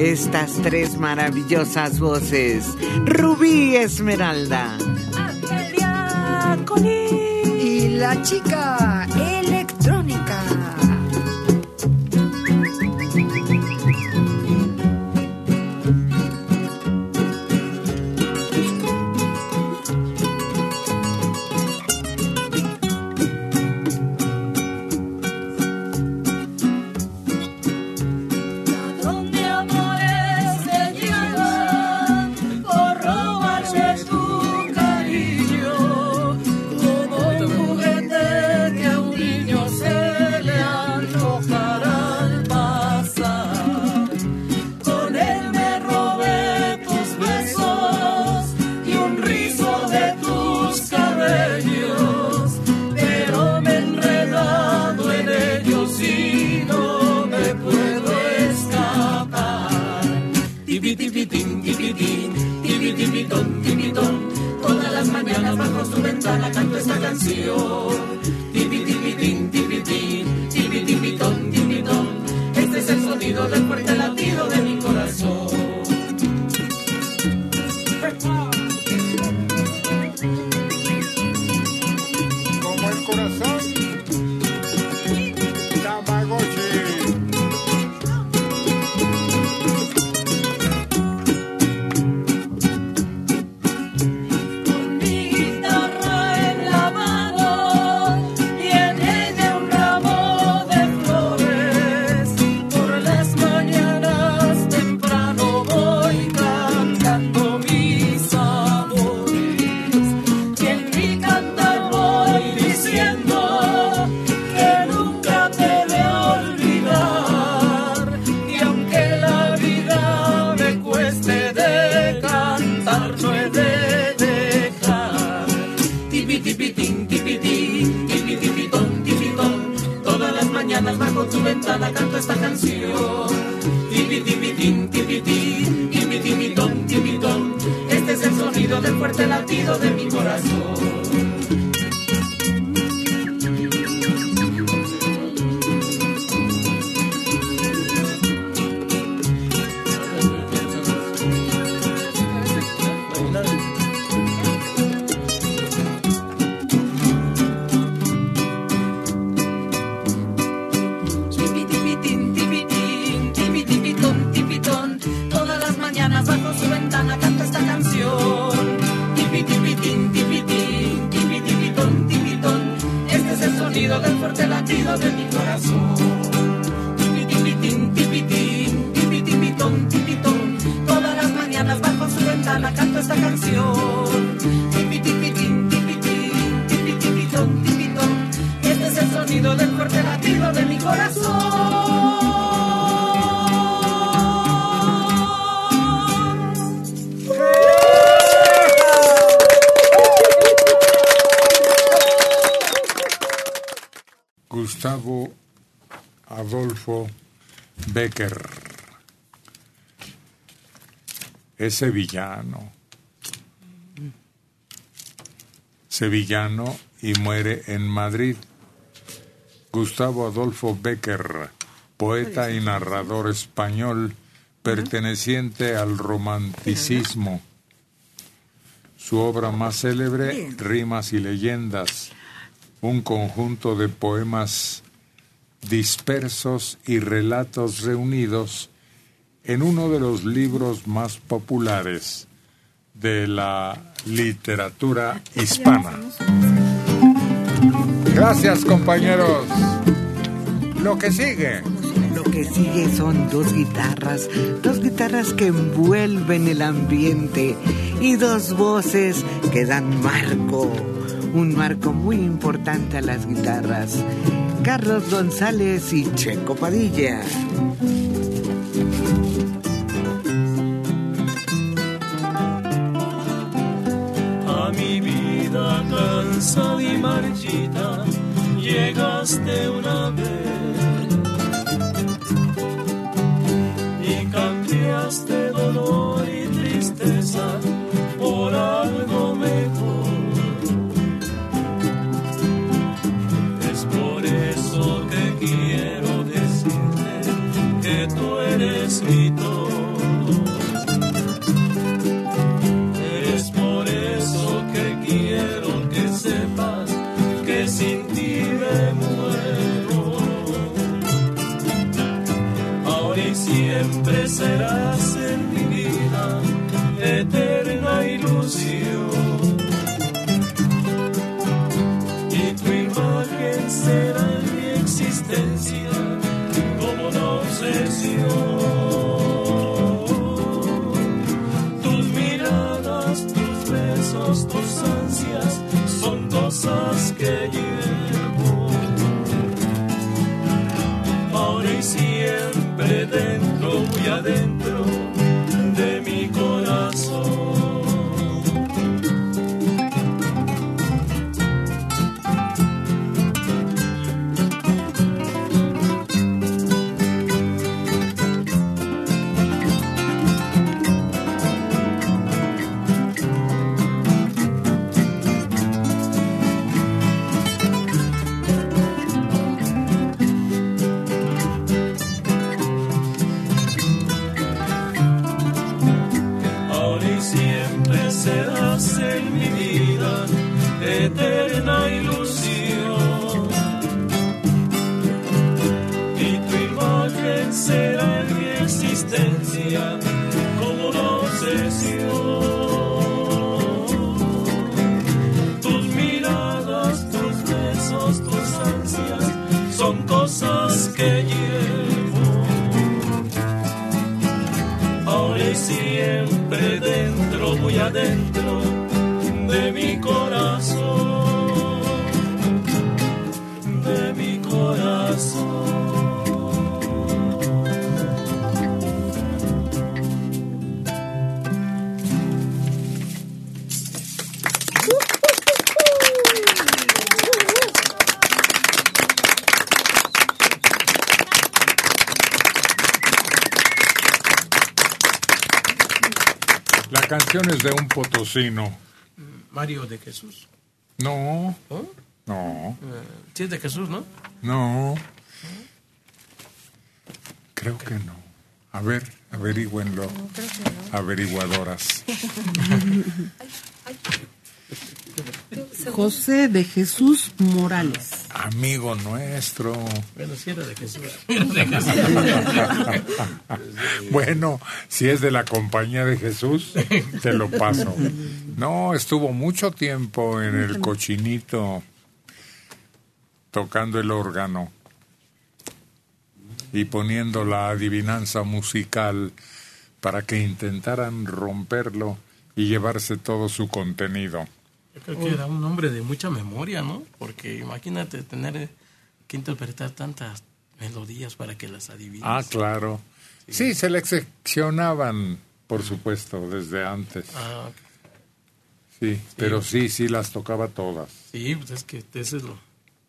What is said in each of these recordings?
estas tres maravillosas voces. Rubí Esmeralda. Y la chica ilusión. Becker es sevillano. Sevillano y muere en Madrid. Gustavo Adolfo Becker, poeta y narrador español perteneciente al romanticismo. Su obra más célebre, Rimas y Leyendas, un conjunto de poemas dispersos y relatos reunidos en uno de los libros más populares de la literatura hispana. Gracias compañeros. Lo que sigue. Lo que sigue son dos guitarras, dos guitarras que envuelven el ambiente y dos voces que dan marco, un marco muy importante a las guitarras. Carlos González y Checo Padilla. A mi vida cansada y marchita llegaste una vez de La canción es de un potosino. Mario de Jesús. No, ¿no? no, Eh, sí es de Jesús, ¿no? no. Creo que no. A ver, averigüenlo. Averiguadoras. José de Jesús Morales. Amigo nuestro. Bueno, sí era de Jesús. Bueno, si es de la compañía de Jesús, te lo paso. No, estuvo mucho tiempo en el cochinito tocando el órgano y poniendo la adivinanza musical para que intentaran romperlo y llevarse todo su contenido. Yo creo que era un hombre de mucha memoria, ¿no? Porque imagínate tener que interpretar tantas melodías para que las adivines. Ah, claro. Sí, se le seccionaban, por supuesto, desde antes. Ah, ok. Sí, pero sí, sí las tocaba todas. sí, pues es que eso es lo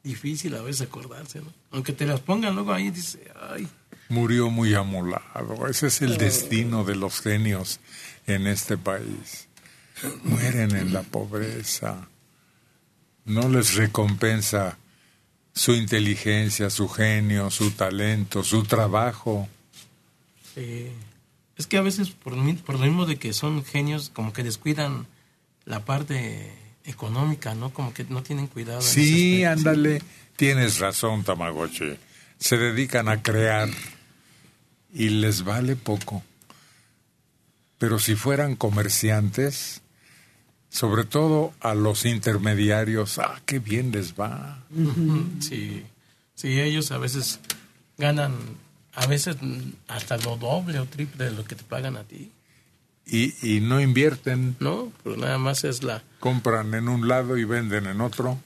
difícil a veces acordarse, ¿no? Aunque te las pongan luego ahí, dice, ay, Murió muy amolado. Ese es el destino de los genios en este país. Mueren en la pobreza. No les recompensa su inteligencia, su genio, su talento, su trabajo. Sí. Es que a veces, por, por lo mismo de que son genios, como que descuidan la parte económica, ¿no? Como que no tienen cuidado. Sí, ándale. Tienes razón, Tamagotchi. Se dedican a crear y les vale poco. Pero si fueran comerciantes, sobre todo a los intermediarios, ah, qué bien les va. Sí, sí, ellos a veces ganan, a veces hasta lo doble o triple de lo que te pagan a ti, Y, y no invierten, ¿no? Pero nada más es la... compran en un lado y venden en otro.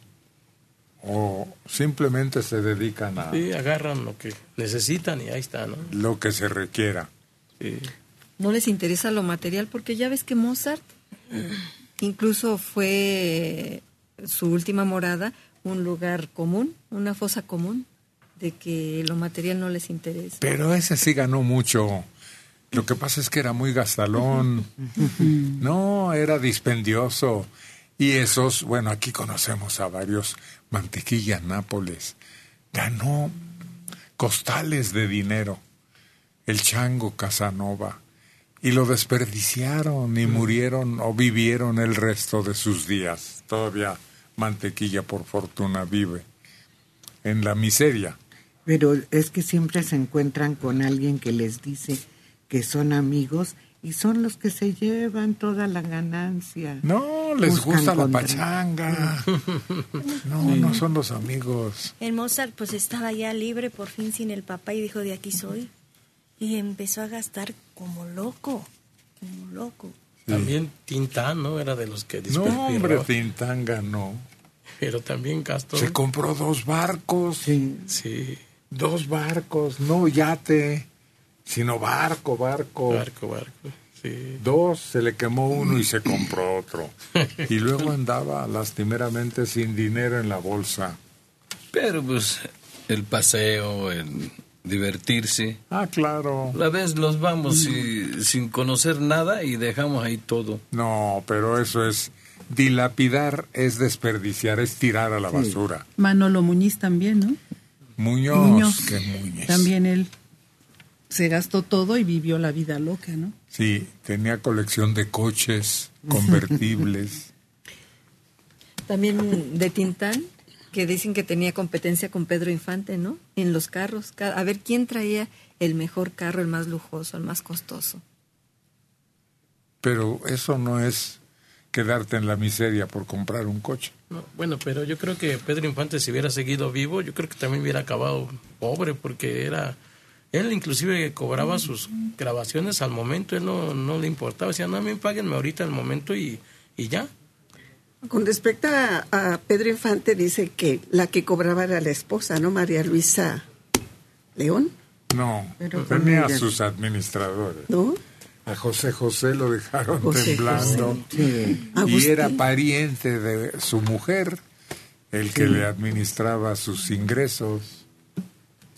O simplemente se dedican a Sí, agarran lo que necesitan y ahí está, ¿no? lo que se requiera. Sí. No les interesa lo material porque ya ves que Mozart incluso fue su última morada un lugar común, una fosa común, de que lo material no les interesa. Pero ese sí ganó mucho. Lo que pasa es que era muy gastalón. No, era dispendioso. Y esos, bueno, aquí conocemos a varios. Mantequilla Nápoles. Ganó costales de dinero. El chango Casanova. Y lo desperdiciaron y murieron o vivieron el resto de sus días. Todavía mantequilla por fortuna vive en la miseria. Pero es que siempre se encuentran con alguien que les dice que son amigos y son los que se llevan toda la ganancia. No, les Buscan gusta la contra- pachanga. No, no son los amigos. El Mozart pues estaba ya libre por fin sin el papá y dijo de aquí soy. Y empezó a gastar como loco, como loco. También Tintán, ¿no? Era de los que No, hombre. Tintán ganó. Pero también gastó. Se compró dos barcos. Sí. Sí, Dos barcos, no yate, sino barco, barco. barco, barco. Sí. Dos, se le quemó uno y se compró otro. Y luego andaba lastimeramente sin dinero en la bolsa. Pero pues el paseo, el divertirse. Ah, claro. A veces los vamos y- sin conocer nada y dejamos ahí todo. No, pero eso es dilapidar, es desperdiciar, es tirar a la basura. Manolo Muñiz también, ¿no? Muñoz, Muñoz. que Muñez. También él se gastó todo y vivió la vida loca, ¿no? Sí, tenía colección de coches convertibles. También de Tintán, que dicen que tenía competencia con Pedro Infante, ¿no? En los carros. Ca- A ver quién traía el mejor carro, el más lujoso, el más costoso. Pero eso no es quedarte en la miseria por comprar un coche. No, bueno, pero yo creo que Pedro Infante si hubiera seguido vivo, yo creo que también hubiera acabado pobre porque era él inclusive cobraba sus grabaciones al momento, él no, no le importaba, decía, no, a mí páguenme ahorita al momento y, y ya. Con respecto a, a Pedro Infante, dice que la que cobraba era la esposa, ¿no? María Luisa León, No, Pero tenía mira. sus administradores. ¿no? A José José lo dejaron José temblando. Sí. Y era pariente de su mujer, el que le administraba sus ingresos.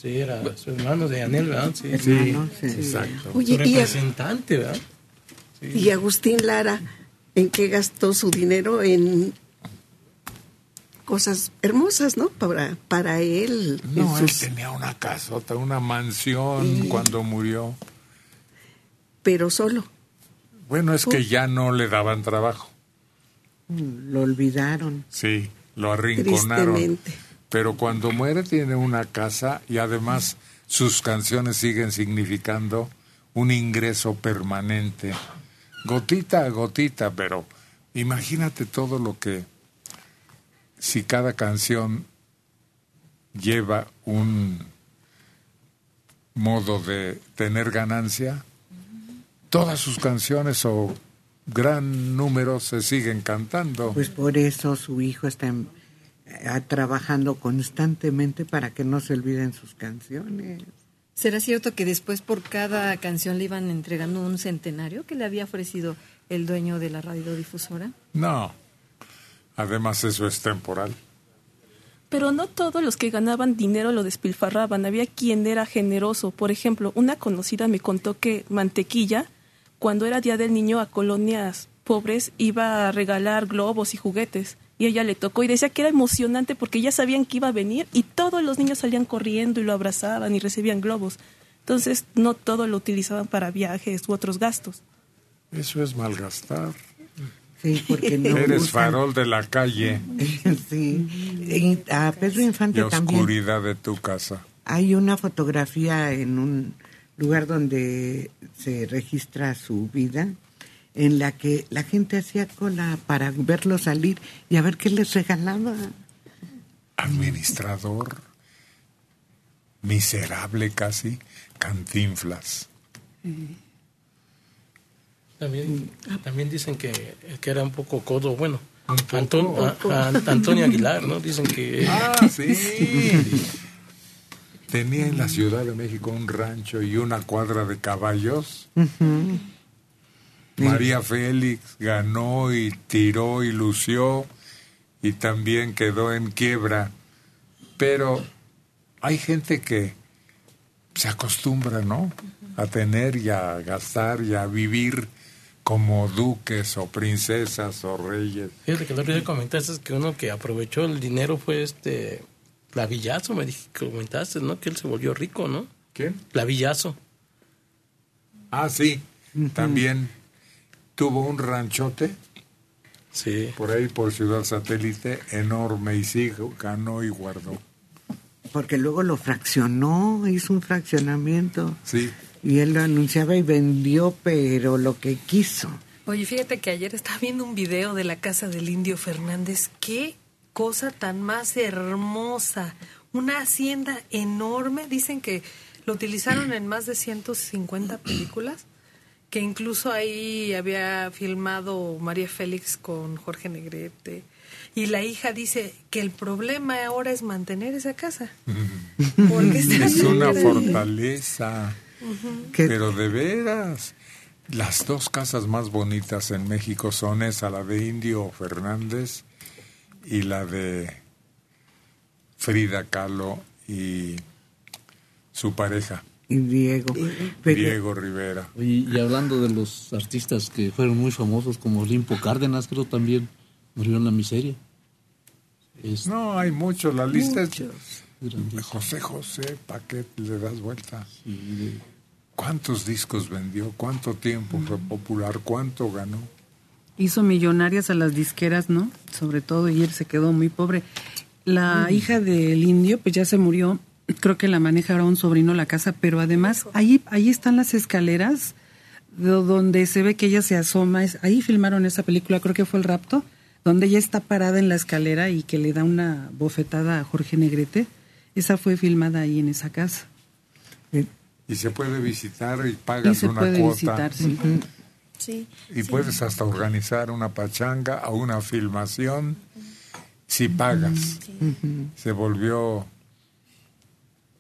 Sí, era su hermano de Anel, ¿verdad? Sí, Hermano, sí. Exacto. Oye, y, a- representante, ¿verdad? y Agustín Lara, ¿en qué gastó su dinero? En cosas hermosas, ¿no? Para, para él. No, él tenía una casota, una mansión cuando murió. pero solo. Bueno, es que ya no le daban trabajo. Mm, Lo olvidaron. Sí, lo arrinconaron. Tristemente. Pero cuando muere tiene una casa y además sus canciones siguen significando un ingreso permanente. Gotita a gotita, pero imagínate todo lo que si cada canción lleva un modo de tener ganancia, todas sus canciones o gran número se siguen cantando. Pues por eso su hijo está eh, trabajando constantemente para que no se olviden sus canciones. ¿Será cierto que después por cada canción le iban entregando un centenario que le había ofrecido el dueño de la radiodifusora? No. Además eso es temporal. Pero no todos los que ganaban dinero lo despilfarraban, había quien era generoso. Por ejemplo, una conocida me contó que Mantequilla, cuando era Día del Niño a colonias pobres, iba a regalar globos y juguetes. Y ella le tocó y decía que era emocionante porque ya sabían que iba a venir y todos los niños salían corriendo y lo abrazaban y recibían globos. Entonces, no todo lo utilizaban para viajes u otros gastos. Eso es malgastar. Sí, porque no Eres usan- farol de la calle sí. Y a Pedro Infante también oscuridad de tu casa. hay una fotografía en un lugar donde se registra su vida en la que la gente hacía cola para verlo salir y a ver qué les regalaba. Administrador, miserable casi, cantinflas. También, también dicen que, que era un poco codo, bueno, ¿Un poco? Anton- a- a- Antonio Aguilar, ¿no? Dicen que... Ah, sí. Tenía en la Ciudad de México un rancho y una cuadra de caballos. María Félix ganó y tiró y lució y también quedó en quiebra. Pero hay gente que se acostumbra, ¿no? A tener y a gastar y a vivir como duques o princesas o reyes. Fíjate que otro día comentaste que uno que aprovechó el dinero fue este Clavillazo, me dij- comentaste, ¿no? Que él se volvió rico, ¿no? ¿Quién? Clavillazo. Ah, sí. También tuvo un ranchote Sí. Por ahí, por Ciudad Satélite, enorme, y sí, ganó y guardó. Porque luego lo fraccionó, hizo un fraccionamiento. Sí. Y él lo anunciaba y vendió, pero lo que quiso. Oye, fíjate que ayer estaba viendo un video de la casa del Indio Fernández. Qué cosa tan más hermosa. Una hacienda enorme. Dicen que lo utilizaron en más de 150 películas. Que incluso ahí había filmado María Félix con Jorge Negrete. Y la hija dice que el problema ahora es mantener esa casa. Porque Es una fortaleza. Pero de veras, las dos casas más bonitas en México son esa, la de Indio Fernández y la de Frida Kahlo y su pareja, Y Diego. Diego Rivera. Y, y hablando de los artistas que fueron muy famosos, como Limpo Cárdenas, creo también murió en la miseria. Es No, hay muchos, la lista es grandísimo. José José, ¿para qué le das vuelta? Sí, de- ¿Cuántos discos vendió? ¿Cuánto tiempo fue popular? ¿Cuánto ganó? Hizo millonarias a las disqueras, ¿no? Sobre todo, y él se quedó muy pobre. La hija del indio, pues ya se murió. Creo que la maneja ahora un sobrino la casa, pero además ahí, ahí están las escaleras de donde se ve que ella se asoma. Es- ahí filmaron esa película, creo que fue El Rapto, donde ella está parada en la escalera y que le da una bofetada a Jorge Negrete. Esa fue filmada ahí en esa casa. Y se puede visitar y Y pagas se una puede cuota. visitar, sí. Sí. Y puedes hasta organizar una pachanga o una filmación si pagas. Se volvió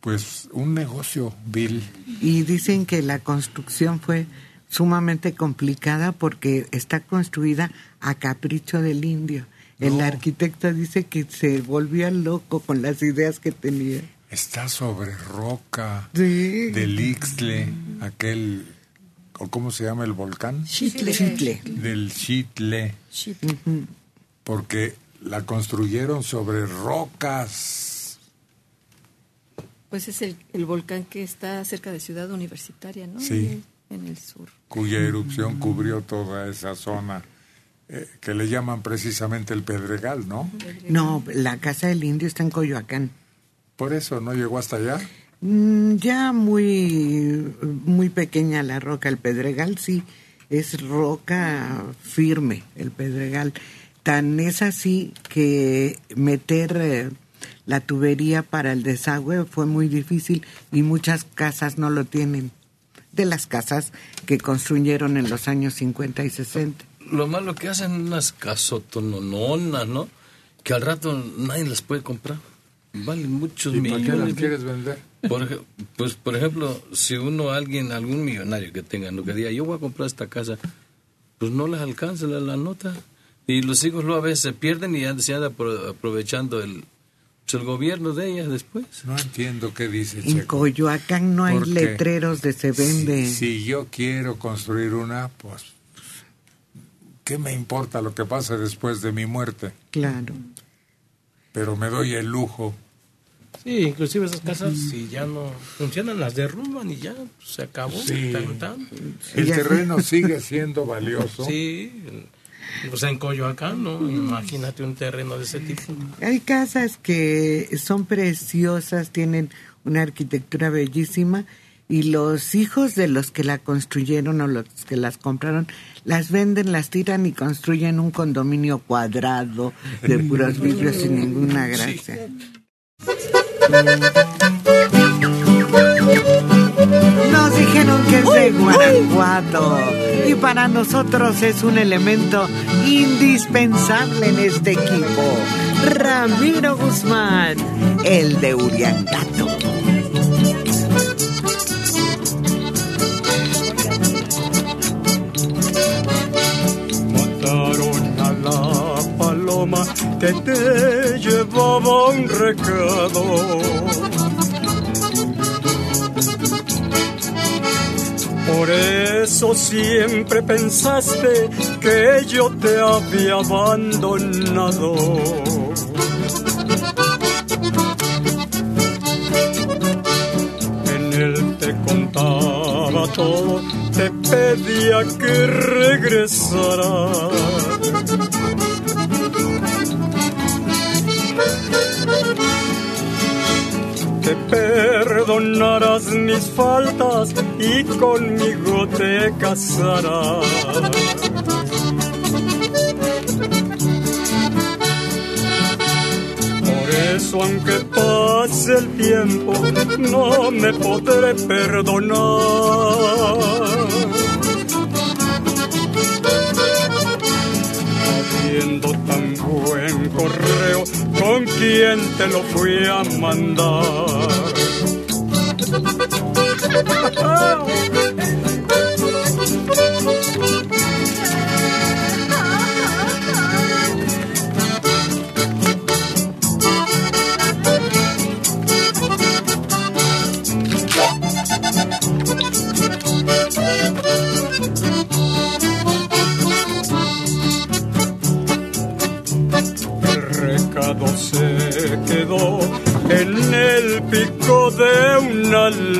pues un negocio vil. Y dicen que la construcción fue sumamente complicada porque está construida a capricho del indio. El No. arquitecto dice que se volvía loco con las ideas que tenía. Está sobre roca Sí. del Ixtle, aquel, o ¿cómo se llama el volcán? Chitle. Chitle. Del Chitle, Ujú. porque la construyeron sobre rocas. Pues es el, el volcán que está cerca de Ciudad Universitaria, ¿no? Sí. En el sur. cuya erupción cubrió toda esa zona eh, que le llaman precisamente el Pedregal, ¿no? No, la casa del indio está en Coyoacán. Por eso no llegó hasta allá. Mm, Ya muy, muy pequeña la roca, el pedregal sí, es roca firme, el pedregal. Tan es así que meter eh, la tubería para el desagüe fue muy difícil y muchas casas no lo tienen. De las casas que construyeron en los años 50 y 60. Lo malo que hacen unas casotonononas, ¿no? Que al rato nadie las puede comprar. Valen muchos ¿Y para qué millones. las quieres vender? Por, pues, por ejemplo, si uno, alguien, algún millonario que tenga, no que diga, yo voy a comprar esta casa, pues no les alcanza la, la nota. Y los hijos luego a veces se pierden y ya se anda apro- aprovechando el, el gobierno de ellas después. No entiendo qué dice En Checo. Coyoacán no hay letreros de se vende. Si, si yo quiero construir una, pues, ¿qué me importa lo que pase después de mi muerte? Claro. Pero me doy el lujo. Sí, inclusive esas casas, si ya no funcionan, las derrumban y ya pues, se acabó. Sí. Tan, tan. El terreno sigue siendo valioso. Sí, pues en Coyoacán, ¿no? Imagínate un terreno de ese tipo. Hay casas que son preciosas, tienen una arquitectura bellísima y los hijos de los que la construyeron o los que las compraron las venden, las tiran y construyen un condominio cuadrado de puros vidrios sin ninguna gracia. Nos dijeron que es de Guanajuato y para nosotros es un elemento indispensable en este equipo. Ramiro Guzmán, el de Uriangato. Mataron a la paloma que te llevaba un recado. eso siempre pensaste que yo te había abandonado. En él te contaba todo, te pedía que regresaras. Te perdonarás mis faltas y conmigo te casarás. Por eso aunque pase el tiempo, no me podré perdonar. Habiendo tan buen correo, ¿con quién te lo fui a mandar? El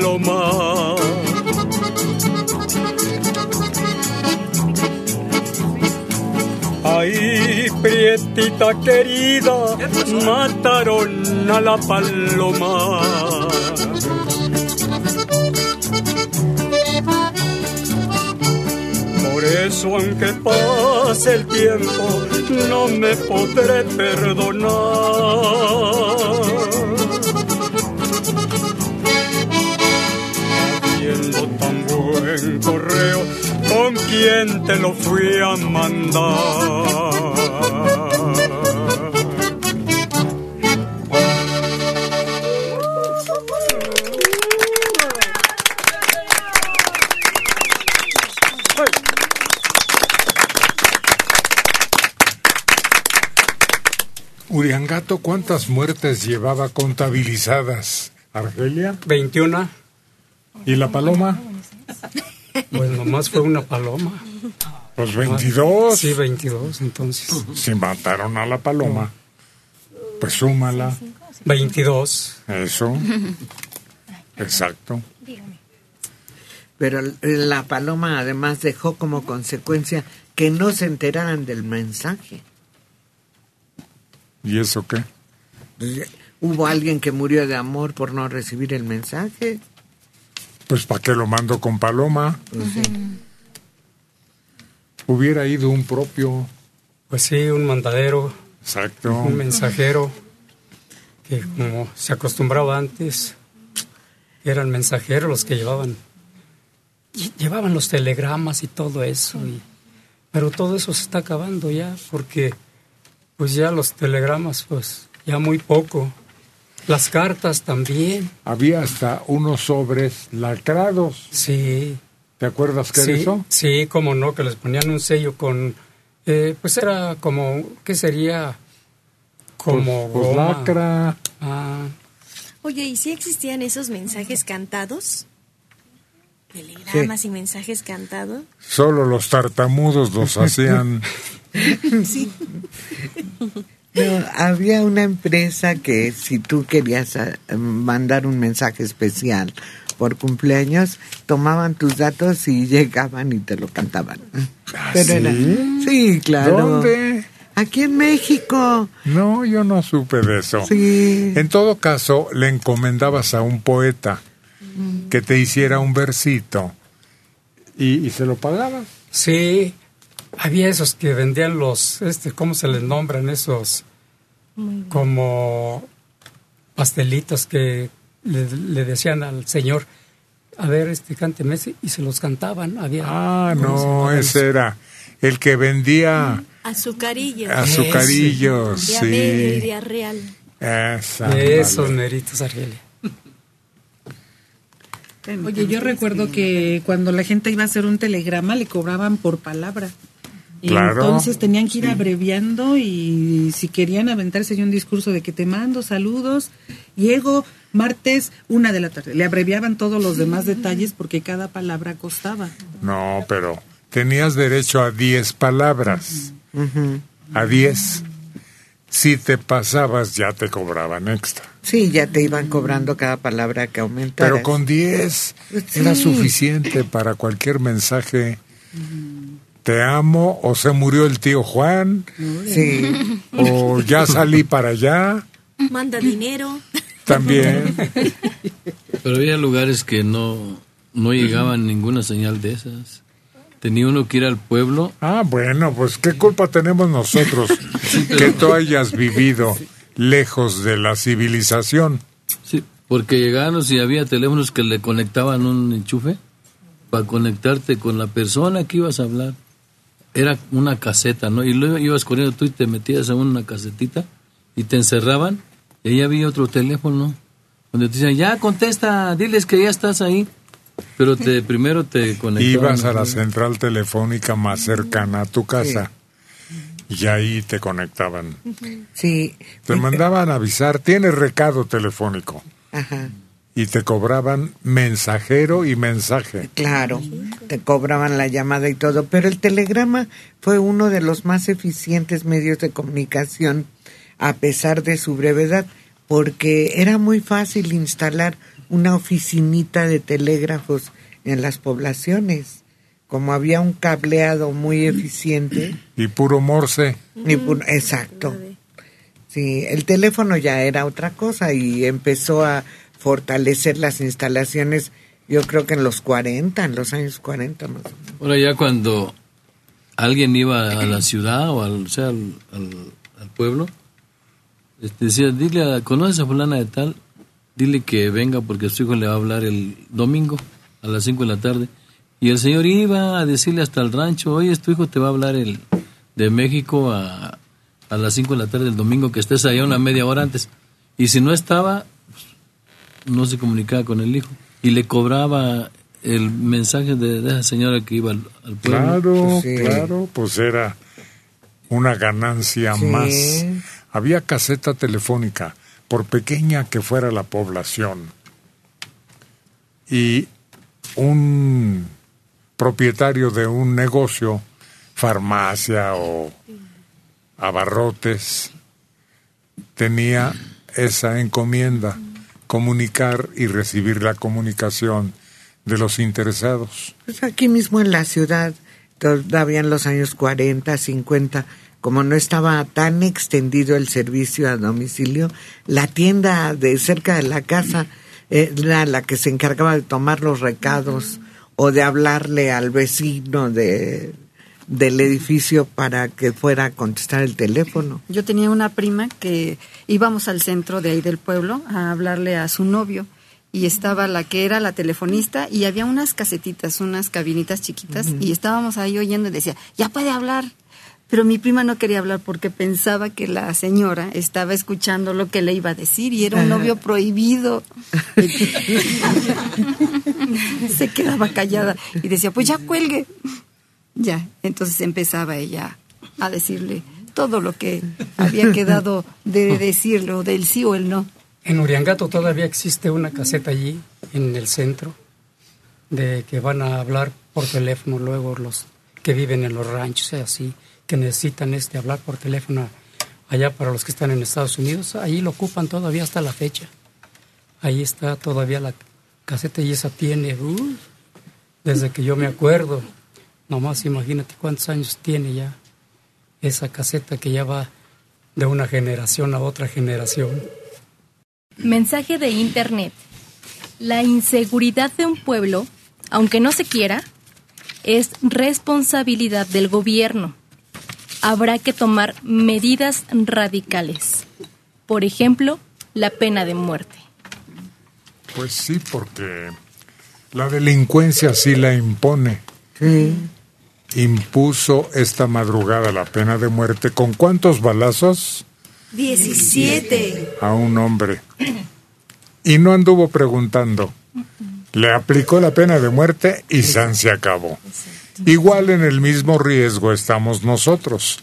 una loma. Ahí, prietita querida, mataron a la paloma. Por eso, aunque pase el tiempo, no me podré perdonar. Correo, ¿con quién te lo fui a mandar? Uriangato, ¿cuántas muertes llevaba contabilizadas? ¿Argelia? 21. ¿Y la paloma? Pues nomás fue una paloma. Pues 22. Sí, 22, entonces. Si mataron a la paloma, pues súmala. 22. Eso. Exacto. Pero la paloma además dejó como consecuencia que no se enteraran del mensaje. ¿Y eso qué? Hubo alguien que murió de amor por no recibir el mensaje. Pues ¿para qué lo mando con paloma? Hubiera ido un propio. Pues sí, un mandadero. Exacto. Un mensajero. Que como se acostumbraba antes, eran mensajeros los que llevaban. lle- Llevaban los telegramas y todo eso. y- pero todo eso se está acabando ya, porque pues ya los telegramas, pues ya muy poco. Las cartas también. Había hasta unos sobres lacrados. Sí. ¿Te acuerdas que sí, era eso? Sí, como no, que les ponían un sello con, eh, pues era como, ¿qué sería? Como Pues- pues goma. lacra. Ah, Oye, ¿y si existían esos mensajes cantados? Telegramas y mensajes cantados. Solo los tartamudos los hacían. Sí. No, había una empresa que si tú querías ah, mandar un mensaje especial por cumpleaños, tomaban tus datos y llegaban y te lo cantaban. Pero era- ¿sí? claro. ¿Dónde? Aquí en México. No, yo no supe de eso. Sí. En todo caso, le encomendabas a un poeta que te hiciera un versito y, y se lo pagabas. sí, había esos que vendían los, este, ¿cómo se les nombran esos? Como pastelitos que le, le decían al señor, a ver, este, cánteme ese", y se los cantaban. Había Ah, no, ese era el que vendía Azucarillos. azucarillos. De a medio y Sí. de a real. Esa, esos vale. meritos, Argelia. Oye, yo recuerdo que cuando la gente iba a hacer un telegrama le cobraban por palabra. Y Claro. entonces tenían que ir abreviando y si querían aventarse ya un discurso de que te mando saludos, llego martes una de la tarde. Le abreviaban todos los demás detalles porque cada palabra costaba. No, pero tenías derecho a 10 palabras. A 10. Si te pasabas, ya te cobraban extra. Sí, ya te iban cobrando cada palabra que aumentara. Pero con 10 Sí. era suficiente para cualquier mensaje. Te amo, o se murió el tío Juan, Sí. o ya salí para allá. Manda dinero. También. Pero había lugares que no, no llegaban ninguna señal de esas. Tenía uno que ir al pueblo. Ah, bueno, pues qué culpa tenemos nosotros que tú hayas vivido lejos de la civilización. Sí, porque llegaban y había teléfonos que le conectaban un enchufe para conectarte con la persona que ibas a hablar. Era una caseta, ¿no? Y luego ibas corriendo tú y te metías en una casetita y te encerraban y ahí había otro teléfono donde te decían, ya contesta, diles que ya estás ahí. Pero te, primero te conectaban. Ibas a la central telefónica más cercana a tu casa y ahí te conectaban. Sí. Te mandaban avisar, tienes recado telefónico. Ajá. Y te cobraban mensajero y mensaje. Claro, te cobraban la llamada y todo, pero el telegrama fue uno de los más eficientes medios de comunicación, a pesar de su brevedad, porque era muy fácil instalar una oficinita de telégrafos en las poblaciones. Como había un cableado muy eficiente. Y puro morse. y pu- exacto. Sí, el teléfono ya era otra cosa y empezó a fortalecer las instalaciones, yo creo que en los 40, en los años 40 más o menos. Ahora ya cuando alguien iba a la ciudad o al, o sea, al, pueblo, este, decía, dile, a, ¿conoces a fulana de tal? Dile que venga porque su hijo le va a hablar el domingo a las 5 de la tarde. Y el señor iba a decirle hasta el rancho, oye, tu hijo te va a hablar el de México a, a las 5 de la tarde el domingo, que estés allá una media hora antes. Y si no estaba, no se comunicaba con el hijo. Y le cobraba el mensaje de, de esa señora que iba al, al pueblo. Claro, claro, pues era una ganancia Sí. más. Había caseta telefónica, por pequeña que fuera la población. Y un propietario de un negocio, farmacia o abarrotes, tenía esa encomienda, comunicar y recibir la comunicación de los interesados. Pues aquí mismo en la ciudad, todavía en los años 40, 50, como no estaba tan extendido el servicio a domicilio, la tienda de cerca de la casa era la que se encargaba de tomar los recados o de hablarle al vecino de, del edificio para que fuera a contestar el teléfono. Yo tenía una prima que íbamos al centro de ahí del pueblo a hablarle a su novio y estaba la que era la telefonista y había unas casetitas, unas cabinitas chiquitas y estábamos ahí oyendo y decía, ya puede hablar. Pero mi prima no quería hablar porque pensaba que la señora estaba escuchando lo que le iba a decir y era un Ajá. novio prohibido. Se quedaba callada y decía, pues ya cuelgue. Ya, entonces empezaba ella a decirle todo lo que había quedado de decirle o del sí o el no. En Uriangato todavía existe una caseta allí, en el centro, de que van a hablar por teléfono luego los que viven en los ranchos y así, que necesitan este hablar por teléfono allá para los que están en Estados Unidos, ahí lo ocupan todavía hasta la fecha. Ahí está todavía la caseta y esa tiene, uh, desde que yo me acuerdo, nomás imagínate cuántos años tiene ya esa caseta que ya va de una generación a otra generación. Mensaje de Internet. La inseguridad de un pueblo, aunque no se quiera, es responsabilidad del gobierno. Habrá que tomar medidas radicales. Por ejemplo, la pena de muerte. Pues sí, porque la delincuencia sí la impone. Impuso esta madrugada la pena de muerte. ¿Con cuántos balazos? 17. A un hombre. Y no anduvo preguntando. Le aplicó la pena de muerte y San se acabó. Igual en el mismo riesgo estamos nosotros.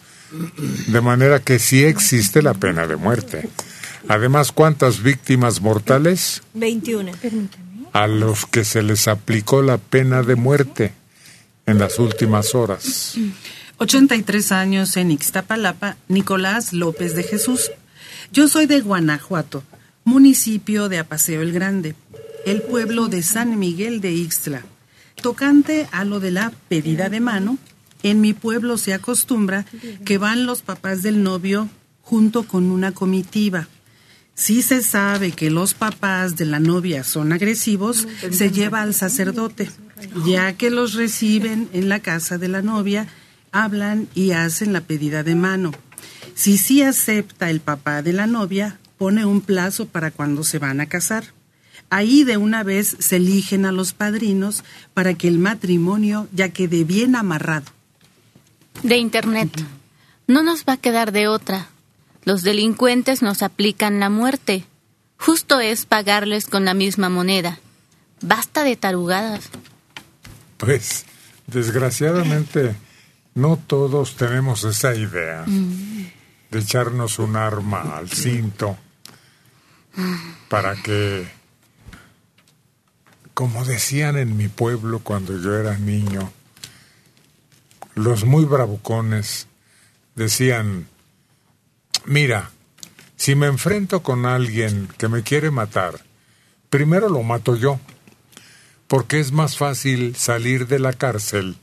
De manera que sí existe la pena de muerte. Además, ¿cuántas víctimas mortales? 21. A los que se les aplicó la pena de muerte en las últimas horas. 83 años en Ixtapalapa, Nicolás López de Jesús. Yo soy de Guanajuato, municipio de Apaseo el Grande, el pueblo de San Miguel de Ixtla. Tocante a lo de la pedida de mano, en mi pueblo se acostumbra que van los papás del novio junto con una comitiva. Si se sabe que los papás de la novia son agresivos, se lleva al sacerdote, ya que los reciben en la casa de la novia, hablan y hacen la pedida de mano. Si sí acepta el papá de la novia, pone un plazo para cuando se van a casar. Ahí de una vez se eligen a los padrinos para que el matrimonio ya quede bien amarrado. De Internet. No nos va a quedar de otra. Los delincuentes nos aplican la muerte. Justo es pagarles con la misma moneda. Basta de tarugadas. Pues, desgraciadamente, no todos tenemos esa idea Mm. de echarnos un arma al cinto para que, como decían en mi pueblo cuando yo era niño, los muy bravucones decían, mira, si me enfrento con alguien que me quiere matar, primero lo mato yo, porque es más fácil salir de la cárcel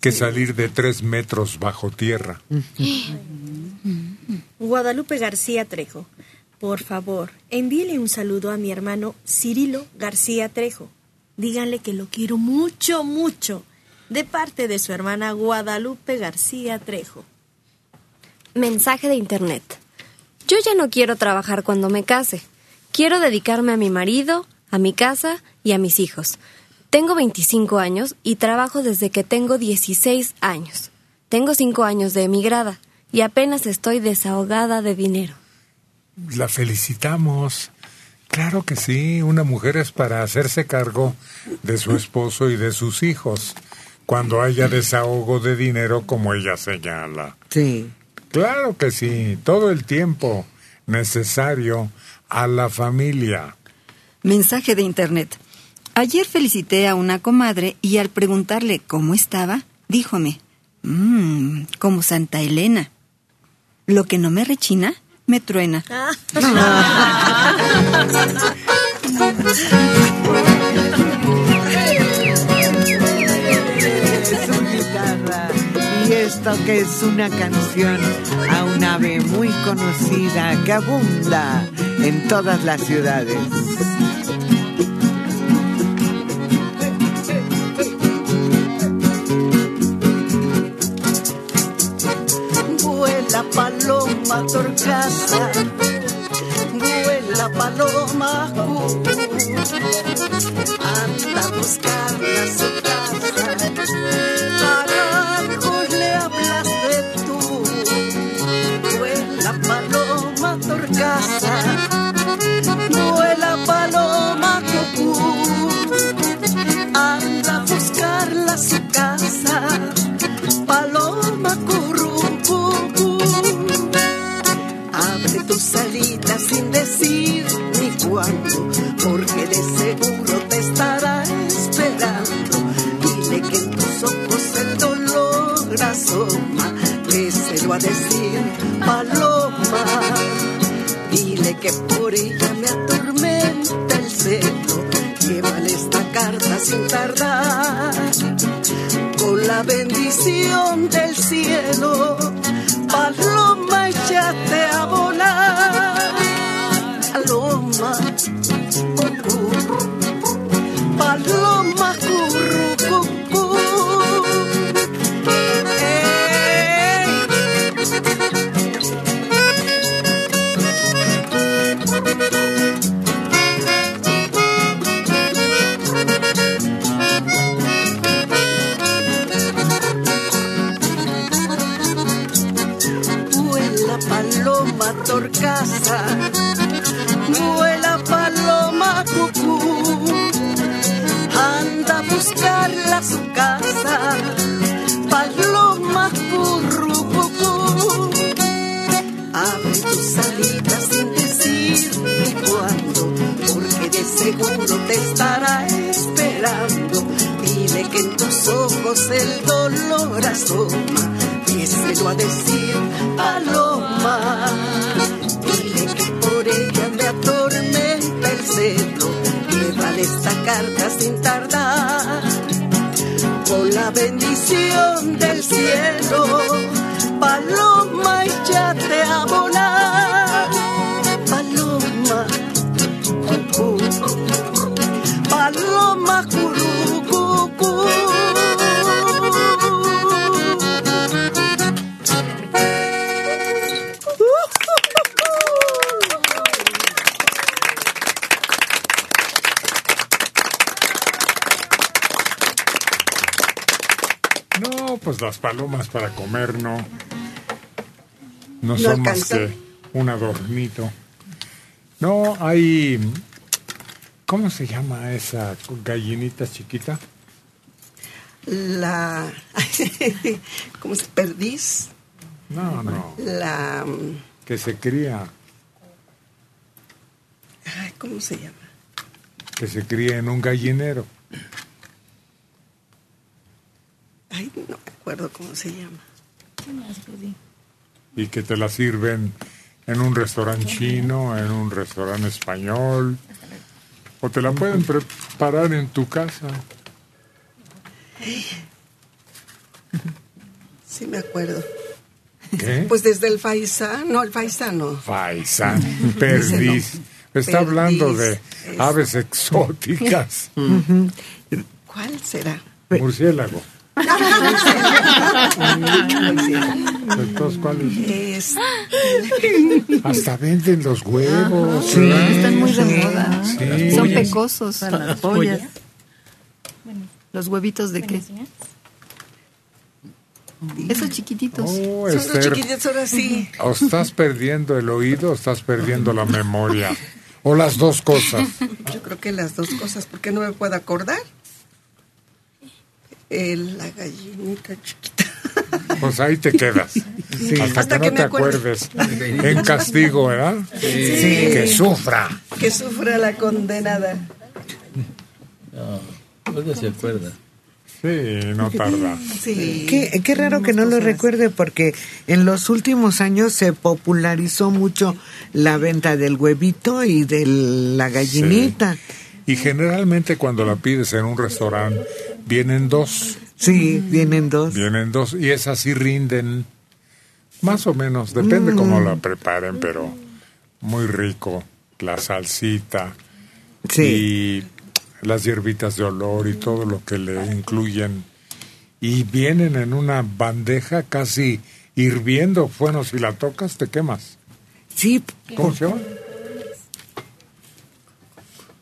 que salir de tres metros bajo tierra. Guadalupe García Trejo, por favor, envíele un saludo a mi hermano Cirilo García Trejo. Díganle que lo quiero mucho, mucho, de parte de su hermana Guadalupe García Trejo. Mensaje de internet. Yo ya no quiero trabajar cuando me case. Quiero dedicarme a mi marido, a mi casa y a mis hijos. Tengo 25 años y trabajo desde que tengo 16 años. Tengo 5 años de emigrada y apenas estoy desahogada de dinero. La felicitamos. Claro que sí, una mujer es para hacerse cargo de su esposo y de sus hijos cuando haya desahogo de dinero como ella señala. Sí. Claro que sí, todo el tiempo necesario a la familia. Mensaje de internet. Ayer felicité a una comadre y al preguntarle cómo estaba, díjome, mmm, como Santa Elena. Lo que no me rechina, me truena. Esto que es una canción a un ave muy conocida que abunda en todas las ciudades. Paloma torcasa, vuela paloma cu, anda a buscarla a más un adornito. No, hay. ¿Cómo se llama esa gallinita chiquita? La. ¿Cómo se Perdiz. No, no. La. Que se cría, ay, ¿Cómo se llama? que se cría en un gallinero. Ay, no me acuerdo cómo se llama. Y que te la sirven en un restaurante chino, en un restaurante español, o te la pueden preparar en tu casa. Sí, me acuerdo. ¿Qué? Pues desde el Faisán, no, el Faisán no. Faisán, perdiz. Está hablando de aves exóticas. ¿Cuál será? Murciélago. Entonces, ¿cuál es? Es- Hasta venden los huevos. Sí, ¿verdad? están muy de moda. sí. Son pecosos. Para las pollas. ¿Los huevitos de qué? Esos chiquititos. Oh, Son los chiquititos ahora sí. o estás perdiendo el oído o estás perdiendo la memoria. O las dos cosas. Yo creo que las dos cosas, porque no me puedo acordar. El- la gallinita chiquita. Pues ahí te quedas. Hasta, Hasta que que no te acuerde. acuerdes. En castigo, ¿verdad? Sí. Que sufra. Que sufra la condenada. No, luego se acuerda. Sí, no tarda. Sí. Qué, qué raro que no lo recuerde porque en los últimos años se popularizó mucho la venta del huevito y de la gallinita. Y generalmente cuando la pides en un restaurante, vienen dos. Sí, vienen dos. Vienen dos. Y esas sí rinden. Más o menos. Depende cómo Mm. la preparen, pero muy rico. La salsita. Sí. Y las hierbitas de olor y todo lo que le incluyen. Y vienen en una bandeja casi hirviendo. Bueno, si la tocas, te quemas. Sí. ¿Cómo se llama?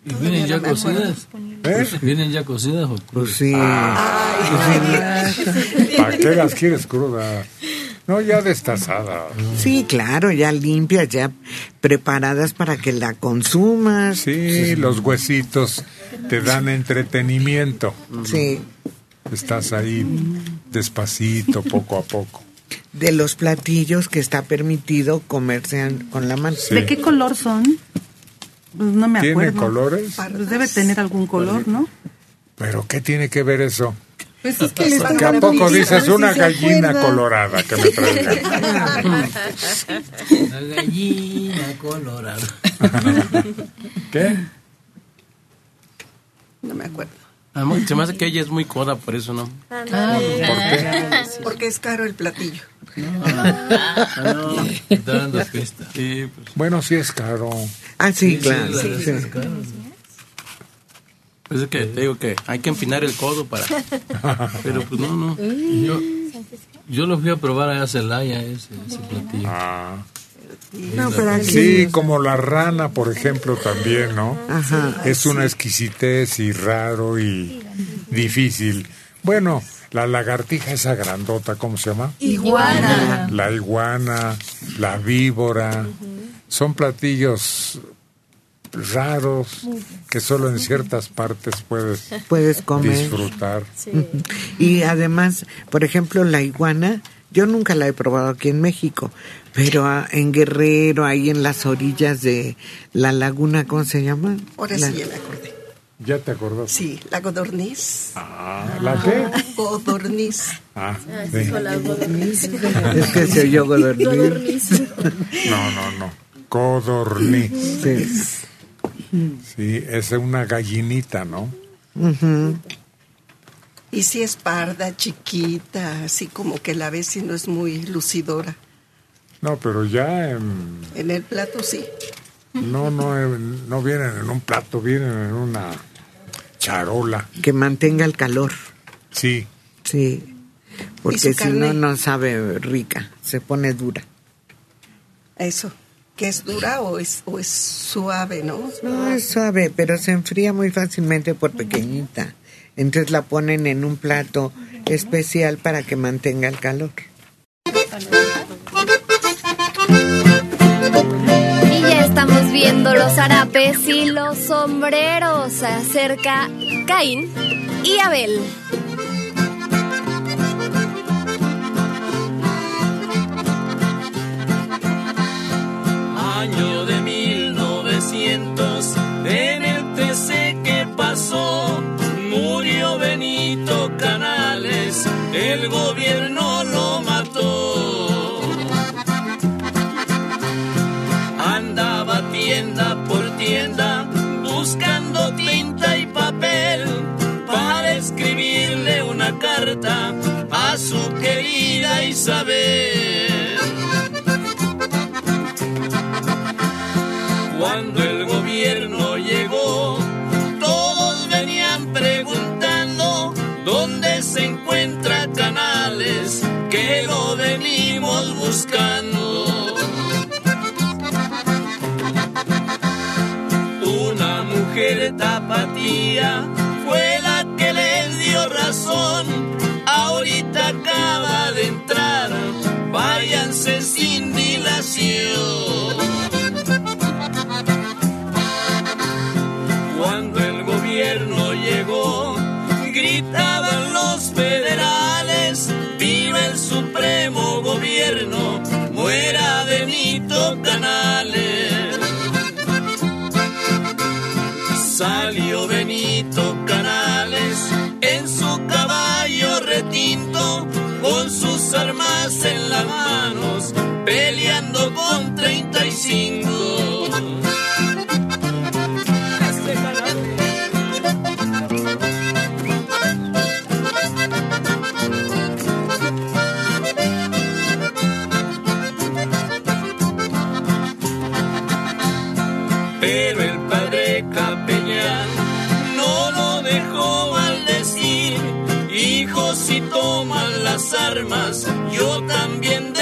¿Y vienen ya cocidas? ¿Eh? ¿Vienen ya cocidas o Pues sí. ¿Para qué las quieres crudas? No, ya destazadas. Sí, claro, ya limpias, ya preparadas para que la consumas. Sí, los huesitos te dan entretenimiento. Sí. Estás ahí despacito, poco a poco. De los platillos que está permitido comerse con la mano. ¿De qué color son? Pues no me ¿Tiene acuerdo. colores? Pues debe tener algún color, ¿no? ¿Pero qué tiene que ver eso? Pues es que le ¿Que a poco dices una gallina colorada que me traiga? La gallina colorada. ¿Qué? No me acuerdo. Además, Se me hace que ella es muy coda, por eso no. Ah, ¿Por Porque es caro el platillo. Fiesta. Sí, pues. Bueno, sí es caro. Ah, sí, Sí, claro. sí, sí, sí, sí. es caro. Pues es que te digo que hay que empinar el codo para. Pero pues no, no. Yo, yo lo fui a probar allá a Celaya, ese, ese platillo. Ah. No, pero aquí- Sí, como la rana, por ejemplo, también, ¿no? Ajá. Es una exquisitez y raro y difícil. Bueno, la lagartija esa grandota, ¿cómo se llama? Iguana. La iguana, la víbora. Son platillos raros que solo en ciertas partes puedes, Puedes comer. disfrutar. Y además, por ejemplo, la iguana, yo nunca la he probado aquí en México, pero ah, en Guerrero, ahí en las orillas de la laguna, ¿cómo se llama? Ahora La- sí ya me acordé. ¿Ya te acordás? Sí, la codorniz. Ah, ¿La qué? Codorniz. Ah, sí. Es que se oyó godorniz. No, no, no. Codorniz. Sí. Sí, es una gallinita, ¿no? Ujú. Y si es parda, chiquita, así como que la ves y no es muy lucidora. No, pero ya en- En el plato sí. no, no, en- no vienen en un plato, vienen en una charola. Que mantenga el calor. Sí, Sí. Porque si no, no sabe rica, se pone dura. Eso. ¿Que es dura o es, o es suave, no? No, es suave, pero se enfría muy fácilmente por pequeñita. Entonces la ponen en un plato especial para que mantenga el calor. Y ya estamos viendo los harapes y los sombreros. Se acerca Caín y Abel. El gobierno lo mató. Andaba tienda por tienda buscando tinta y papel para escribirle una carta a su querida Isabel. Cuando mujer tapatía fue la que les dio razón. Ahorita acaba de entrar, váyanse sin dilación. Con sus armas en las manos, peleando con 35. Armas, yo también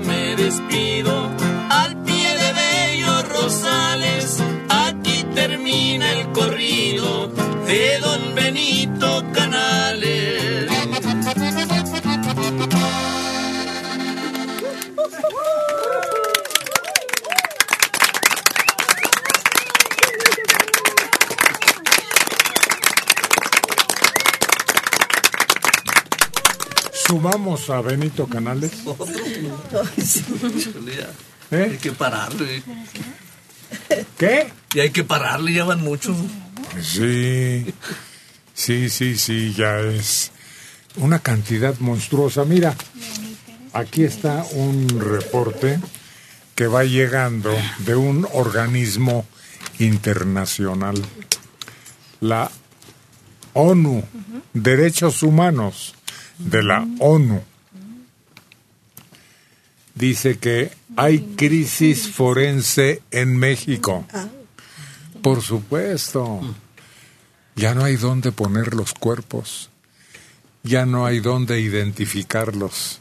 me despido, al pie de Bello Rosales, aquí termina el corrido de don Benito Canales. Sumamos a Benito Canales. ¿Eh? Hay que pararle. ¿Qué? Y hay que pararle, ya van muchos. Sí, sí, sí, sí, ya es una cantidad monstruosa. Mira, aquí está un reporte que va llegando de un organismo internacional, la ONU, Derechos Humanos de la ONU. Dice que hay crisis forense en México. Por supuesto. Ya no hay dónde poner los cuerpos. Ya no hay dónde identificarlos.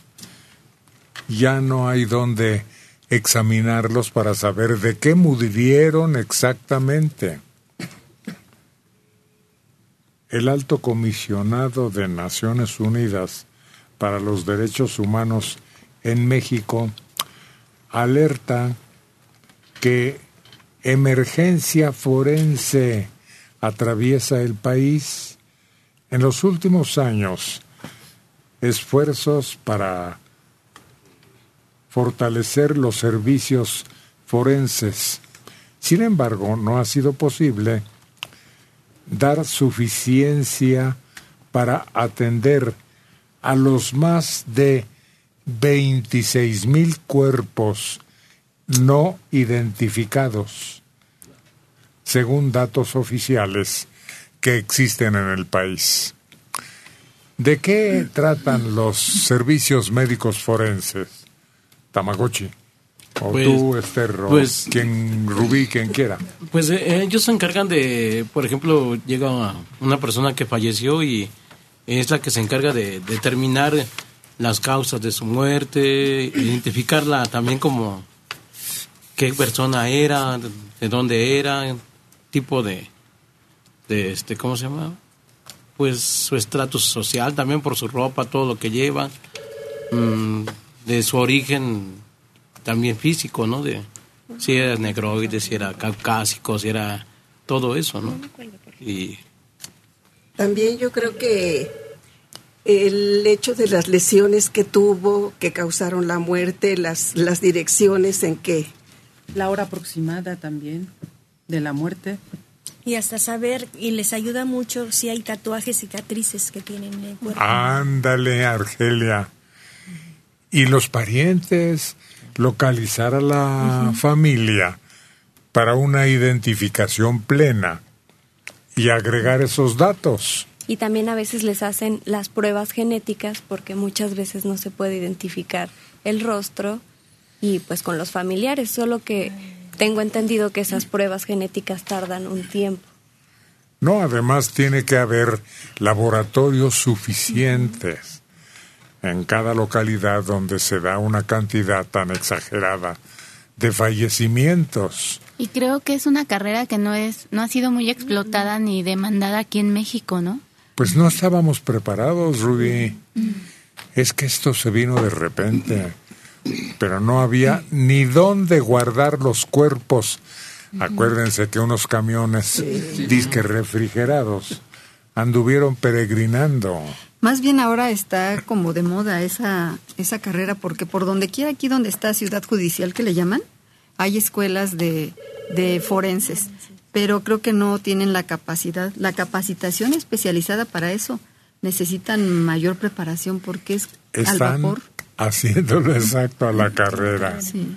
Ya no hay dónde examinarlos para saber de qué murieron exactamente. El alto comisionado de Naciones Unidas para los Derechos Humanos en México alerta que emergencia forense atraviesa el país. En los últimos años, esfuerzos para fortalecer los servicios forenses. Sin embargo, no ha sido posible dar suficiencia para atender a los más de 26 mil cuerpos no identificados, según datos oficiales que existen en el país. ¿De qué tratan los servicios médicos forenses? Tamagotchi. O Pues- tú, Esther, pues- quien Rubí, quien quiera. Pues eh, ellos se encargan de, por ejemplo, llega una persona que falleció y es la que se encarga de determinar las causas de su muerte, identificarla también como qué persona era, de dónde era, tipo de, de este, ¿cómo se llama? Pues su estatus social también por su ropa, todo lo que lleva, mm, de su origen también físico, ¿no? De si era negroide, si era caucásico, si era todo eso, ¿no? Y También yo creo que el hecho de las lesiones que tuvo, que causaron la muerte, las, las direcciones en que... La hora aproximada también de la muerte. Y hasta saber, y les ayuda mucho si hay tatuajes, cicatrices que tienen en el cuerpo. Ándale, Argelia. Y los parientes, localizar a la familia para una identificación plena y agregar esos datos. Y también a veces les hacen las pruebas genéticas porque muchas veces no se puede identificar el rostro y pues con los familiares, solo que tengo entendido que esas pruebas genéticas tardan un tiempo. No, además tiene que haber laboratorios suficientes en cada localidad donde se da una cantidad tan exagerada de fallecimientos. Y creo que es una carrera que no es no ha sido muy explotada ni demandada aquí en México, ¿no? Pues no estábamos preparados, Rudy. Es que esto se vino de repente, pero no había ni dónde guardar los cuerpos. Acuérdense que unos camiones disque refrigerados anduvieron peregrinando. Más bien ahora está como de moda esa, esa carrera, porque por donde quiera, aquí donde está Ciudad Judicial, que le llaman, hay escuelas de, de forenses, pero creo que no tienen la capacidad, la capacitación especializada para eso. Necesitan mayor preparación porque es al Están vapor. haciéndolo exacto a la carrera. Sí.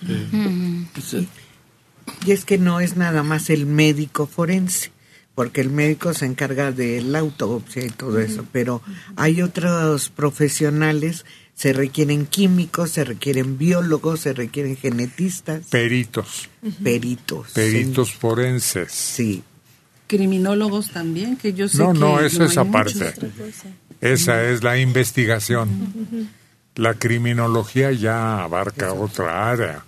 Y es que no es nada más el médico forense, porque el médico se encarga de la autopsia y todo eso, pero hay otros profesionales, se requieren químicos, se requieren biólogos, se requieren genetistas, Peritos, peritos. peritos forenses. Sí. Criminólogos también, que yo sé No, que no, eso es aparte. Esa es la investigación. La criminología ya abarca otra área.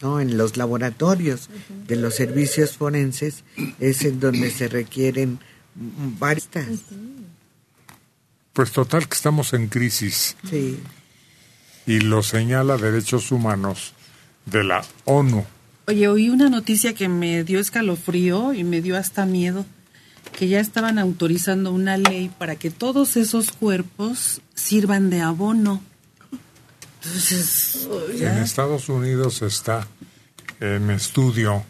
¿No? En los laboratorios de los servicios forenses es en donde se requieren varias. Pues total que estamos en crisis. Sí. Y lo señala Derechos Humanos de la ONU. Oye, oí una noticia que me dio escalofrío y me dio hasta miedo, que ya estaban autorizando una ley para que todos esos cuerpos sirvan de abono. Entonces, En Estados Unidos está en estudio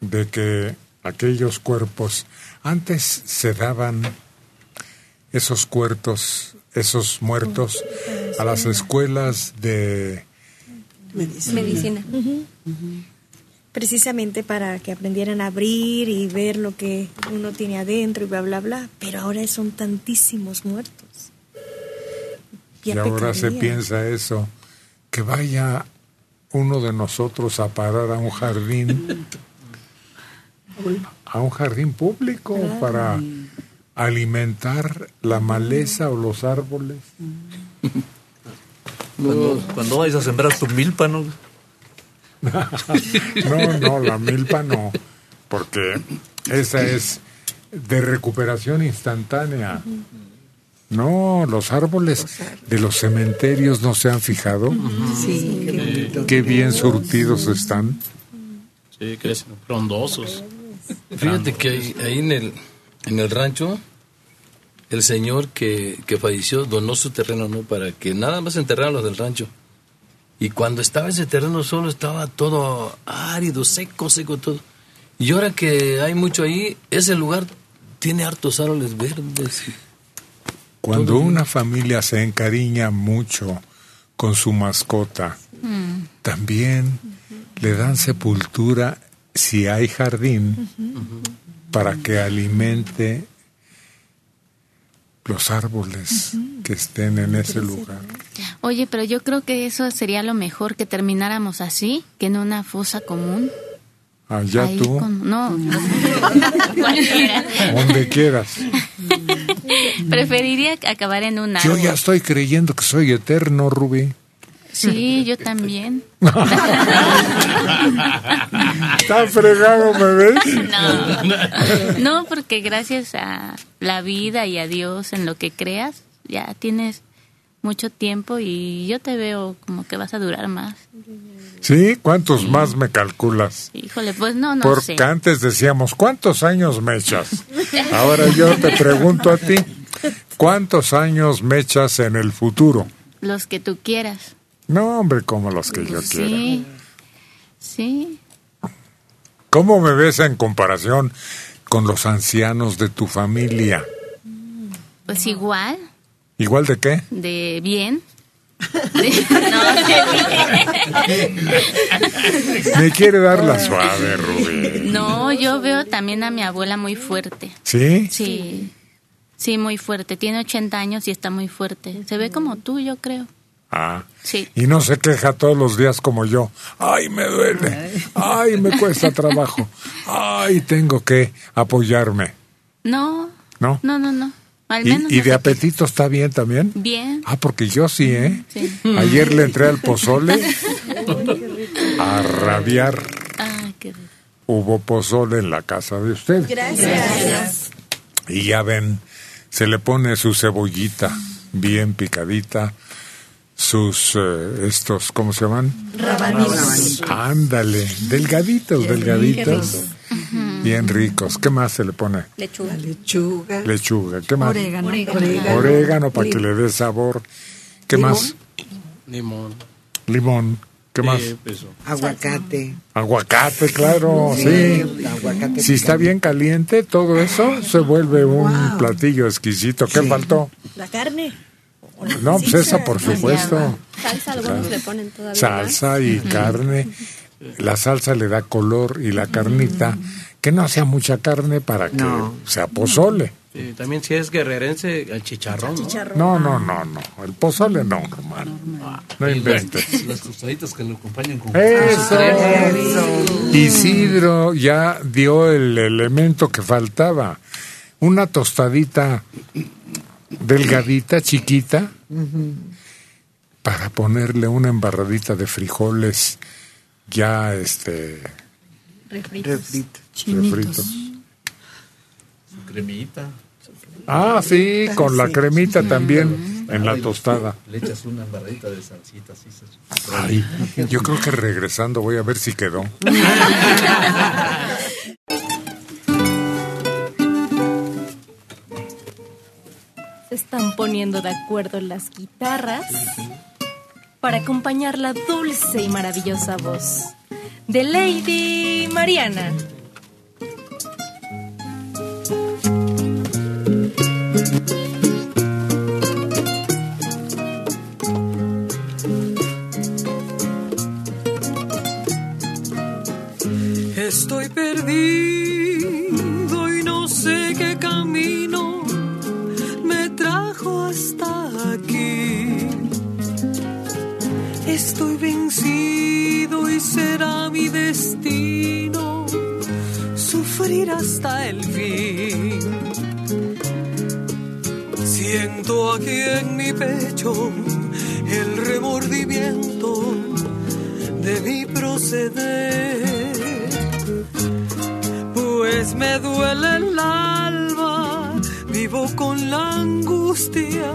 de que aquellos cuerpos, antes se daban esos cuerpos, esos muertos a las escuelas de Medicina. Precisamente para que aprendieran a abrir y ver lo que uno tiene adentro y bla, bla, bla. Pero ahora son tantísimos muertos. Y ahora se piensa eso, que vaya uno de nosotros a parar a un jardín, a un jardín público para alimentar la maleza o los árboles. Cuando, cuando vayas a sembrar tu milpa, ¿no? No, no, la milpa no, porque esa es de recuperación instantánea. No, los árboles de los cementerios no se han fijado. Sí, qué bonito. Qué bien surtidos están. sí, crecen frondosos. Fíjate que ahí, ahí en, el, en el rancho, el señor que, que falleció donó su terreno, ¿no? Para que nada más enterraran los del rancho. Y cuando estaba ese terreno solo estaba todo árido, seco, seco todo. Y ahora que hay mucho ahí, ese lugar tiene hartos árboles verdes. Cuando una familia se encariña mucho con su mascota, Mm. también le dan sepultura si hay jardín para que alimente los árboles que estén en ese lugar. Oye, pero yo creo que eso sería lo mejor que termináramos así, que en una fosa común. Allá Ahí tú, con- no, donde quieras. Preferiría acabar en un Yo árbol. ya estoy creyendo que soy eterno, Rubí. Sí, yo también. Está fregado, ¿me ves? No. No, porque gracias a la vida y a Dios en lo que creas, ya tienes mucho tiempo y yo te veo como que vas a durar más. ¿Sí? ¿Cuántos más me calculas? Híjole, pues no, no Porque sé. antes decíamos, ¿cuántos años me echas? Ahora yo te pregunto a ti, ¿cuántos años me echas en el futuro? Los que tú quieras. No, hombre, como los que yo quiera. Sí. Sí. ¿Cómo me ves en comparación con los ancianos de tu familia? Pues igual, ¿Igual de qué? de bien. No, de bien. Me quiere dar la suave, Rubí. No, yo veo también a mi abuela muy fuerte. ¿Sí? Sí. Sí, muy fuerte. Tiene 80 años y está muy fuerte. Se ve como tú, yo creo. Ah. Sí. Y no se queja todos los días como yo. Ay, me duele. Ay, me cuesta trabajo. Ay, tengo que apoyarme. No. ¿No? No, no, no. Al ¿Y, menos y no de apetito está bien también? Bien. Ah, porque yo sí, ¿eh? Sí. Ayer le entré al pozole a rabiar. Ah, qué rico. Hubo pozole en la casa de usted. Gracias. Y ya ven, se le pone su cebollita bien picadita, sus, eh, estos, ¿cómo se llaman? Rabanitos. Ándale, delgaditos, delgaditos. Bien ricos. ¿Qué más se le pone? Lechuga. Lechuga. Lechuga. ¿Qué más? Orégano. Orégano, Orégano. para que le dé sabor. ¿Qué Limón. más? Limón. Limón. ¿Qué más? Sí. Aguacate. Aguacate, claro, sí. Sí, aguacate Si está bien caliente, todo eso se vuelve un platillo exquisito. ¿Qué faltó? La carne. No, pues esa por supuesto. Salsa, algunos le ponen todavía Salsa y carne. La salsa le da color y la carnita, que no sea mucha carne para que sea pozole. Sí, también si es guerrerense, el chicharrón. ¿no? No, no, no, no. El pozole no, hermano. No inventes. Las tostaditas que lo acompañan con Eso. Isidro ya dio el elemento que faltaba. Una tostadita delgadita, chiquita, para ponerle una embarradita de frijoles ya este Refrito. refritos. Su cremita. Ah, sí, con la cremita también en la tostada. Le echas una embarradita de salsita así. se- Ay, yo creo que regresando voy a ver si quedó. Se están poniendo de acuerdo las guitarras para acompañar la dulce y maravillosa voz de Lady Mariana. Estoy perdido y no sé qué camino me trajo hasta aquí. Estoy vencido y será mi destino sufrir hasta el fin. Siento aquí en mi pecho el remordimiento de mi proceder, pues me duele el alma, vivo con la angustia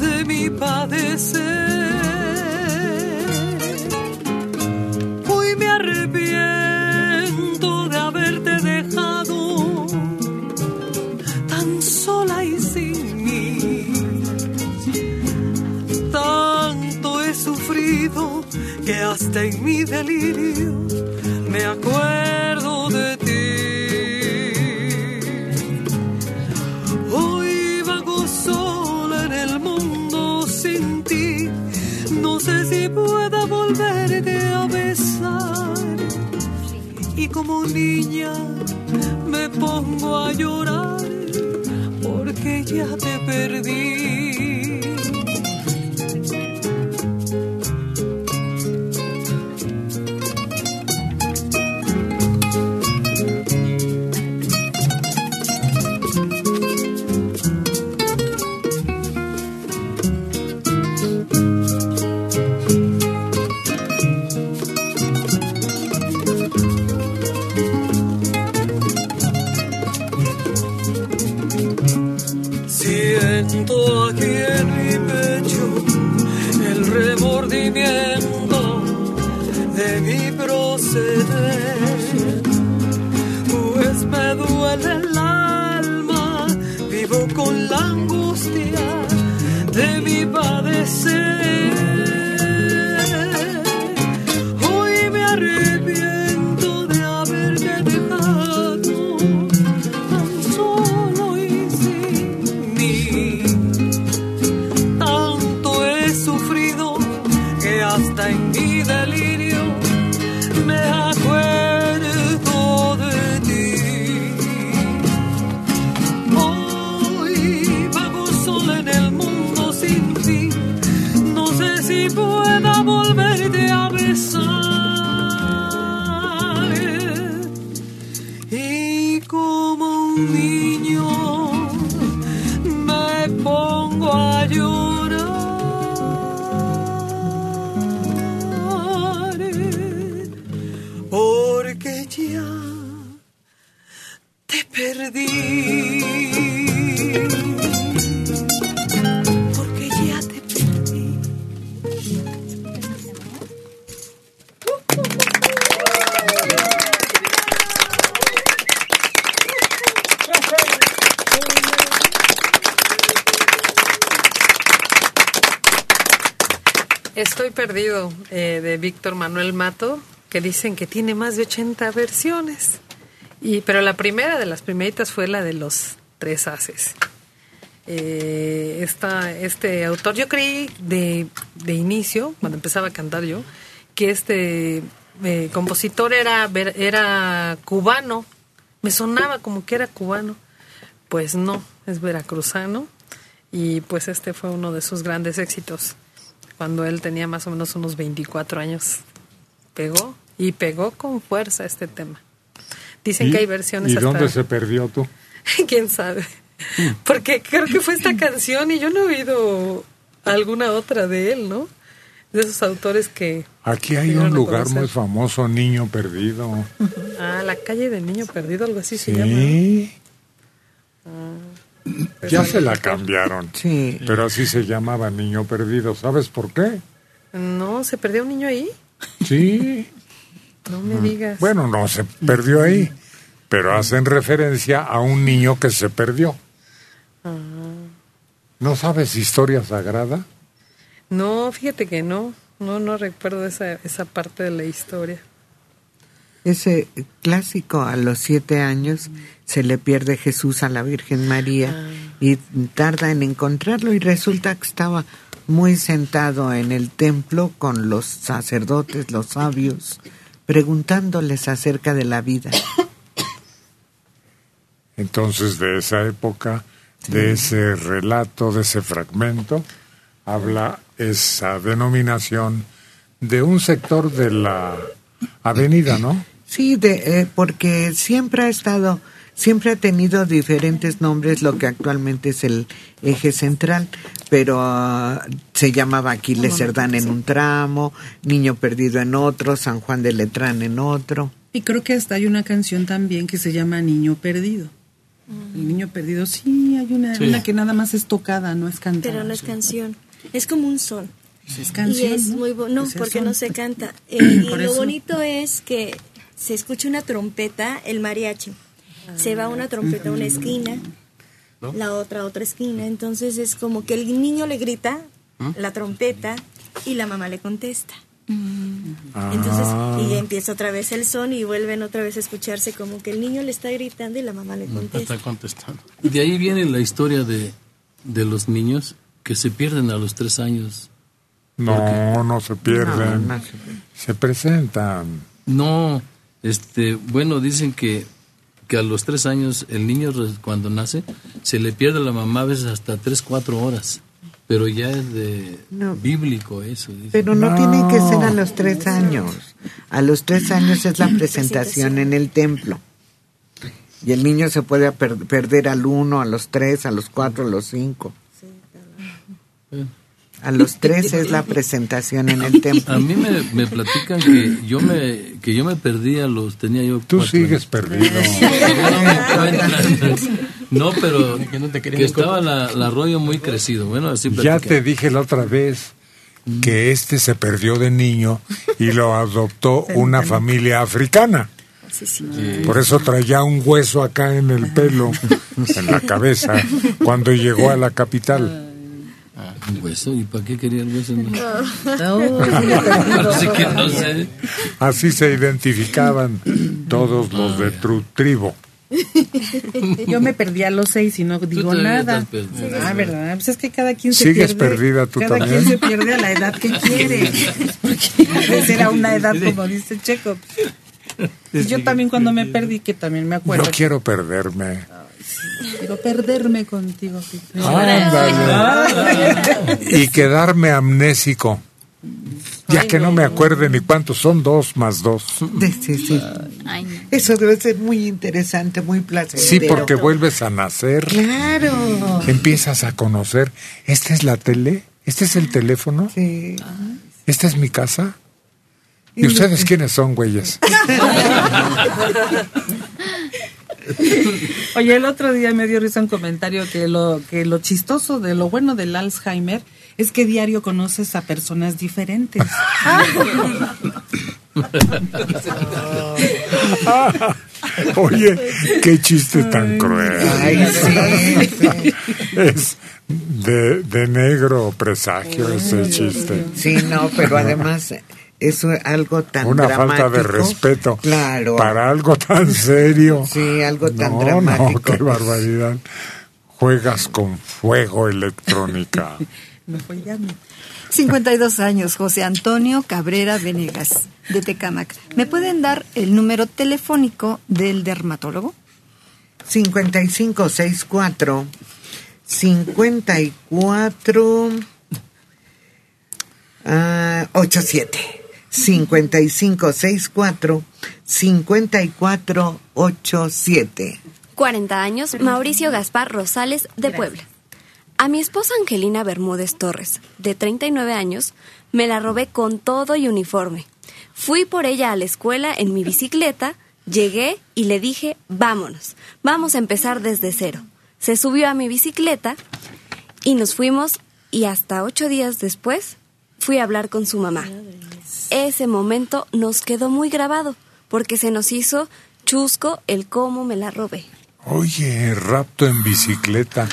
de mi padecer. Hoy me arrepiento de haberte dejado tan sola y sin mí. Tanto he sufrido que hasta en mi delirio me acuerdo niña me pongo a llorar porque ya te perdí. Eh, de Víctor Manuel Mato, que dicen que tiene más de 80 versiones. Y, pero la primera de las primeritas fue la de los tres haces. Eh, esta, este autor, yo creí de, inicio, cuando empezaba a cantar yo, que este eh, compositor era, era cubano. Me sonaba como que era cubano. Pues no, es veracruzano. Y pues este fue uno de sus grandes éxitos. Cuando él tenía más o menos unos 24 años. Pegó y pegó con fuerza este tema. Dicen ¿Y- que hay versiones ¿Y hasta... dónde se perdió tú? ¿Quién sabe? Porque creo que fue esta canción y yo no he oído alguna otra de él, ¿no? De esos autores que... Aquí hay un lugar conocer. muy famoso, Niño Perdido. Ah, la calle del niño perdido, algo así se llama. Sí, Ah, ya se la cambiaron. Sí. Pero así se llamaba Niño Perdido. ¿Sabes por qué? No, ¿se perdió un niño ahí? Sí. No me digas. Bueno, no se perdió ahí, pero hacen referencia a un niño que se perdió. Ah. ¿No sabes historia sagrada? No, fíjate que no. No, no recuerdo esa, esa parte de la historia. Ese clásico, a los siete años se le pierde Jesús a la Virgen María y tarda en encontrarlo y resulta que estaba muy sentado en el templo con los sacerdotes, los sabios, preguntándoles acerca de la vida. Entonces, de esa época, de ese relato, de ese fragmento, habla esa denominación de un sector de la avenida, ¿no? Sí, de, eh, porque siempre ha estado, siempre ha tenido diferentes nombres, lo que actualmente es el eje central, pero ah, se llamaba Aquiles Cerdán en un tramo, Niño Perdido en otro, San Juan de Letrán en otro. Y creo que hasta hay una canción también que se llama Niño Perdido. El niño perdido, sí, hay una, Sí. una que nada más es tocada, no es cantada. Pero no es canción. Es como un son. Es canción, Y es ¿no? muy no, Pues es porque son. no se canta. Eh, y lo bonito es que se escucha una trompeta, el mariachi. Se va una trompeta a una esquina, ¿No? la otra a otra esquina. Entonces es como que el niño le grita ¿Mm? la trompeta y la mamá le contesta. Entonces, Ah. y ya empieza otra vez el son y vuelven otra vez a escucharse como que el niño le está gritando y la mamá le contesta. Está contestando. Y de ahí viene la historia de, de los niños que se pierden a los tres años No, no se pierden. No, no se presentan. No, este, bueno, dicen que, que a los tres años el niño cuando nace se le pierde la mamá a veces hasta tres, cuatro horas. Pero ya es de No. bíblico eso. dicen. Pero no, tienen que ser a los tres años. A los tres años es la presentación en el templo. Y el niño se puede per- perder al uno, a los tres, a los cuatro, a los cinco. A los tres es la presentación en el templo. A mí me, me platican que yo me que yo me perdí a los tenía yo Tú sigues años. perdido. No pero Que no te querían que estaba la, la arroyo muy crecido. Bueno, así Ya te dije la otra vez que este se perdió de niño y lo adoptó una familia africana. Por eso traía un hueso acá en el pelo, en la cabeza, cuando llegó a la capital. ¿Un hueso? ¿Y para qué quería el hueso? No. Así que no sé. Así se identificaban todos los de tu tribu. Yo me perdí a los seis y no digo nada. Ah, ¿verdad? Pues es que cada quien se Sigues pierde. perdida tú cada también. quien se pierde a la edad que quiere. Porque antes era una edad, como dice Checo. Y yo también cuando me perdí, que también me acuerdo. No quiero perderme. Quiero perderme contigo. Ándale. Y quedarme amnésico. Ya que no me acuerde ni cuántos son dos más dos. Sí, sí. Eso debe ser muy interesante, muy placentero. Sí, porque vuelves a nacer. Claro. Empiezas a conocer. ¿Esta es la tele? ¿Este es el teléfono? Sí. ¿Esta es mi casa? ¿Y ustedes quiénes son, güeyes? Oye, el otro día me dio risa un comentario que lo, que lo chistoso de lo bueno del Alzheimer es que diario conoces a personas diferentes. Oye, qué chiste tan cruel. Ay, sí. Es de, de negro presagio ese chiste. Sí, no, pero además es algo tan Una dramático. falta de respeto. Claro. Para algo tan serio. Sí, algo tan no, dramático. No, qué barbaridad. Juegas con fuego electrónica. Me fue ya mi- 52 años, José Antonio Cabrera Venegas, de Tecámac. ¿Me pueden dar el número telefónico del dermatólogo? 5564 54 ah, 87 5564 54 87 40 años, Mauricio Gaspar Rosales, de Puebla. A mi esposa Angelina Bermúdez Torres, de 39 años, me la robé con todo y uniforme. Fui por ella a la escuela en mi bicicleta, llegué y le dije, vámonos, vamos a empezar desde cero. Se subió a mi bicicleta y nos fuimos y hasta ocho días después fui a hablar con su mamá. Ese momento nos quedó muy grabado porque se nos hizo chusco el cómo me la robé. Oye, rapto en bicicleta.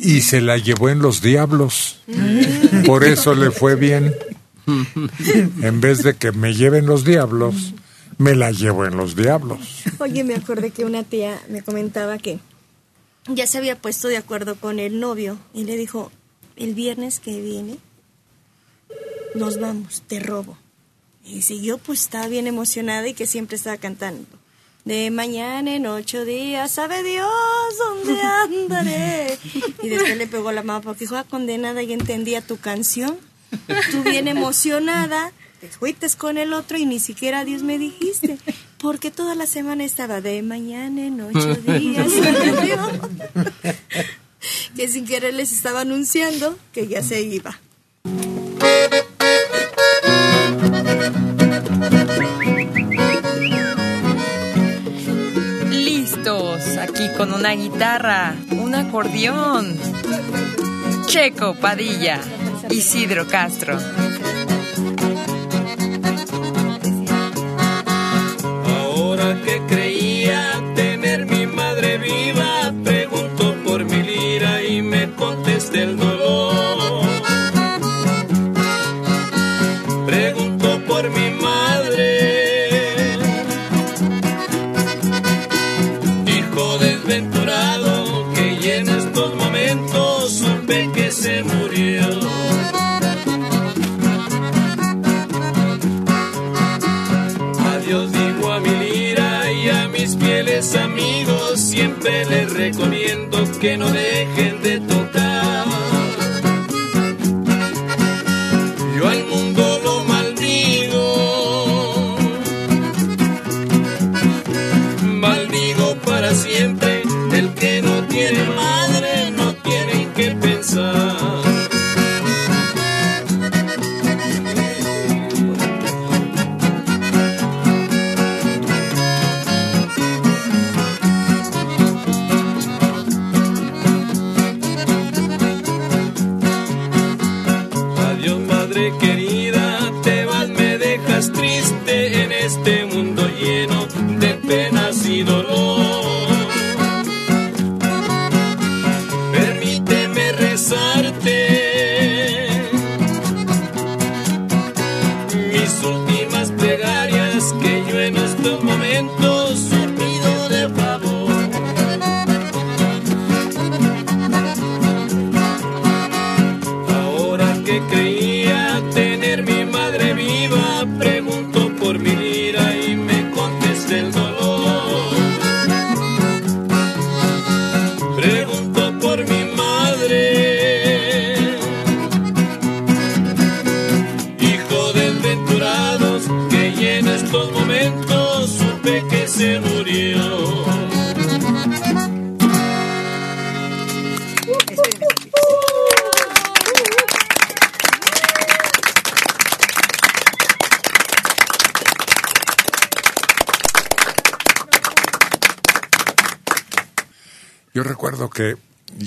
Y se la llevó en los diablos. Por eso le fue bien. En vez de que me lleven los diablos, me la llevo en los diablos. Oye, me acordé que una tía me comentaba que ya se había puesto de acuerdo con el novio y le dijo, el viernes que viene nos vamos, te robo. Y siguió, pues estaba bien emocionada y que siempre estaba cantando. De mañana en ocho días, sabe Dios dónde andaré. Y después le pegó la mano porque dijo, ah, condenada, y entendía tu canción. Tú bien emocionada, te fuiste con el otro y ni siquiera Dios me dijiste. Porque toda la semana estaba de mañana en ocho días. sabe Dios". que sin querer les estaba anunciando que ya se iba. Con una guitarra, un acordeón. Checo Padilla, Isidro Castro. Recomiendo que no dejen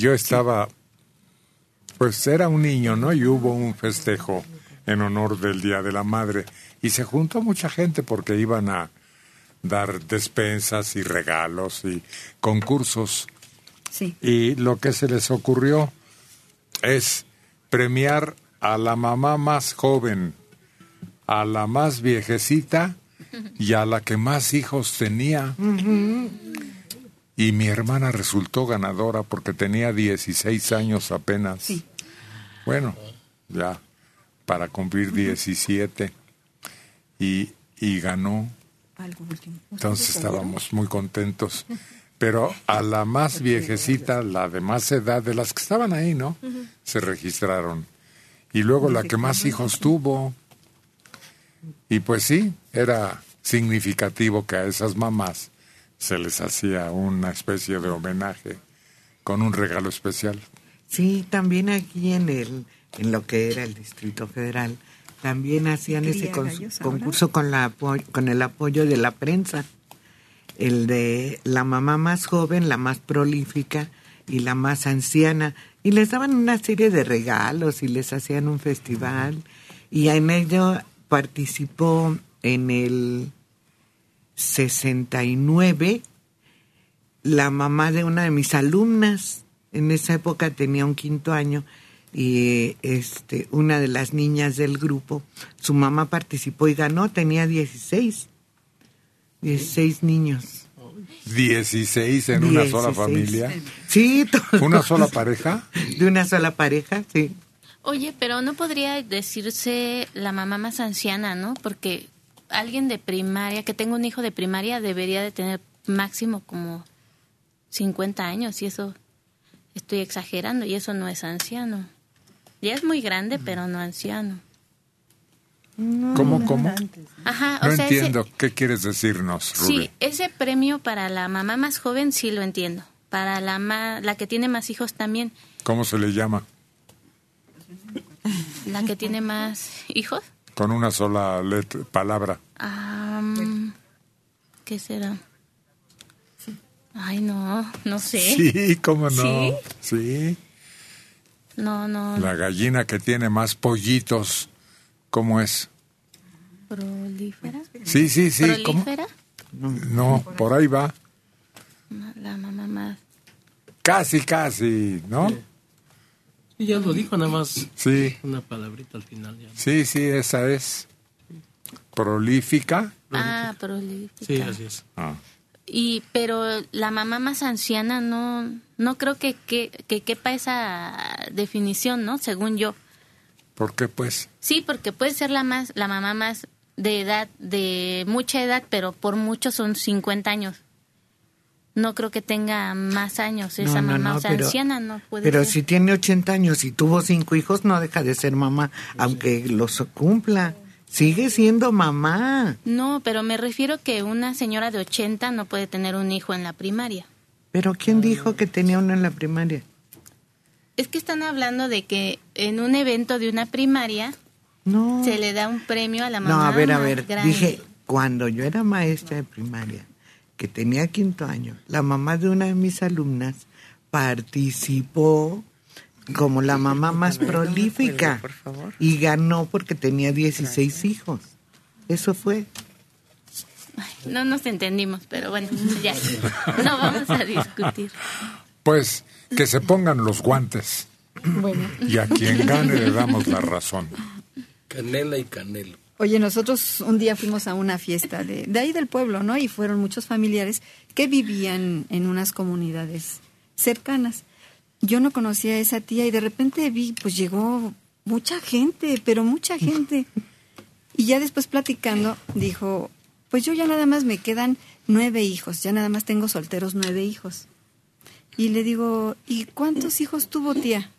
yo estaba, pues era un niño, ¿no? Y hubo un festejo en honor del Día de la Madre y se juntó mucha gente porque iban a dar despensas y regalos y concursos. Sí. Y lo que se les ocurrió es premiar a la mamá más joven, a la más viejecita y a la que más hijos tenía. Y mi hermana resultó ganadora porque tenía 16 años apenas. Sí. Bueno, ya para cumplir 17. Y, y ganó. Algo último. Entonces estábamos muy contentos. Pero a la más viejecita, la de más edad, de las que estaban ahí, ¿no? Se registraron. Y luego la que más hijos tuvo. Y pues sí, era significativo que a esas mamás se les hacía una especie de homenaje con un regalo especial. Sí, también aquí en el en lo que era el Distrito Federal también hacían ese concurso con la con el apoyo de la prensa. El de la mamá más joven, la más prolífica y la más anciana y les daban una serie de regalos y les hacían un festival y en ello participó en el 69 la mamá de una de mis alumnas. En esa época tenía un quinto año y este una de las niñas del grupo, su mamá participó y ganó, tenía 16. 16 niños. 16 en una sola 16. familia. Sí, todos. ¿Una sola pareja? De una sola pareja, sí. Oye, pero no podría decirse la mamá más anciana, ¿no? Porque alguien de primaria, que tenga un hijo de primaria, debería de tener máximo como 50 años y eso estoy exagerando y eso no es anciano. Ya es muy grande, pero no anciano. ¿Cómo, cómo? Ajá, o No sea, ese- entiendo. ¿Qué quieres decirnos, Rubén? Sí, ese premio para la mamá más joven sí lo entiendo. Para la ma- la que tiene más hijos también. ¿Cómo se le llama? La que tiene más hijos. Con una sola letra, palabra. Am, ¿Qué será? Ay, no, no sé. Sí, ¿cómo no? ¿Sí? Sí. No, no. La gallina que tiene más pollitos, ¿cómo es? ¿Prolífera? Sí, sí, sí. ¿Cómo? ¿Prolífera? No, por ahí va. La mamá más. Casi, casi, ¿no? Y ya lo dijo nada más. Sí. Una palabrita al final. Ya. Sí, sí, esa es. Prolífica. Ah, prolífica. Sí, así es. Ah. Y, pero la mamá más anciana no, no creo que, que, que quepa esa definición, ¿no? Según yo. ¿Por qué, pues? Sí, porque puede ser la más, la mamá más de edad, de mucha edad, pero por mucho son 50 años. No creo que tenga más años esa No, no, mamá, no, o sea, pero- anciana no puede Pero ser. si tiene 80 años y tuvo cinco hijos, no deja de ser mamá, aunque los cumpla. Sigue siendo mamá. No, pero me refiero que una señora de 80 no puede tener un hijo en la primaria. Pero ¿quién dijo que tenía uno en la primaria? Es que están hablando de que en un evento de una primaria No. se le da un premio a la mamá No, a ver, a ver. grande. Dije, cuando yo era maestra de primaria, que tenía quinto año, la mamá de una de mis alumnas participó como la mamá más prolífica y ganó porque tenía 16 hijos. Eso fue. No nos entendimos, pero bueno, ya. No vamos a discutir. Pues que se pongan los guantes Bueno. y a quien gane le damos la razón. Canela y canelo. Oye, nosotros un día fuimos a una fiesta de, de ahí del pueblo, ¿no? Y fueron muchos familiares que vivían en unas comunidades cercanas. Yo no conocía a esa tía y de repente vi, pues llegó mucha gente, pero mucha gente. Y ya después platicando, dijo, pues yo ya nada más me quedan nueve hijos, ya nada más tengo solteros nueve hijos. Y le digo, ¿y cuántos hijos tuvo tía?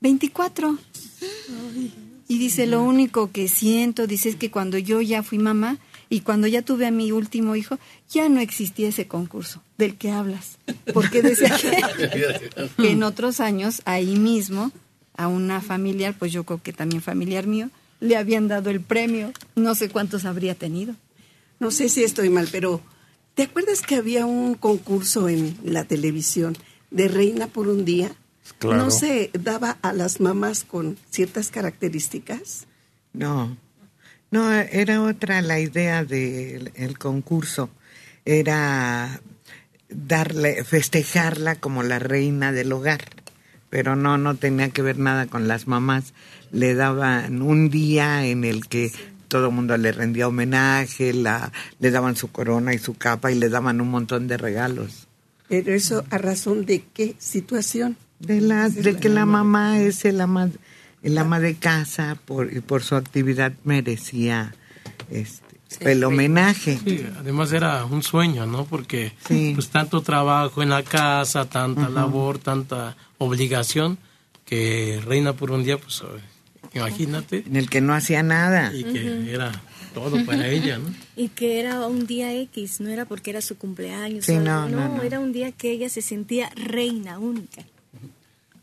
Veinticuatro. Y dice, lo único que siento, dice, es que cuando yo ya fui mamá y cuando ya tuve a mi último hijo, ya no existía ese concurso del que hablas. Porque decía que, que en otros años, ahí mismo, a una familiar, pues yo creo que también familiar mío, le habían dado el premio. No sé cuántos habría tenido. No sé si estoy mal, pero ¿te acuerdas que había un concurso en la televisión de Reina por un día? Claro. ¿No se daba a las mamás con ciertas características? No, no, era otra la idea del el concurso. Era darle, festejarla como la reina del hogar. Pero no, no tenía que ver nada con las mamás. Le daban un día en el que todo el mundo le rendía homenaje, la, le daban su corona y su capa y le daban un montón de regalos. Pero eso a razón de qué situación? De, la, de que la mamá es el ama, el ama de casa por, y por su actividad merecía este, el homenaje. Sí, además era un sueño, ¿no? Porque pues tanto trabajo en la casa, tanta Ujú. labor, tanta obligación que reina por un día, pues imagínate. En el que no hacía nada. Y que Ujú. era todo para ella, ¿no? Y que era un día X, no era porque era su cumpleaños. Sí, no, algo, no, no. era un día que ella se sentía reina única.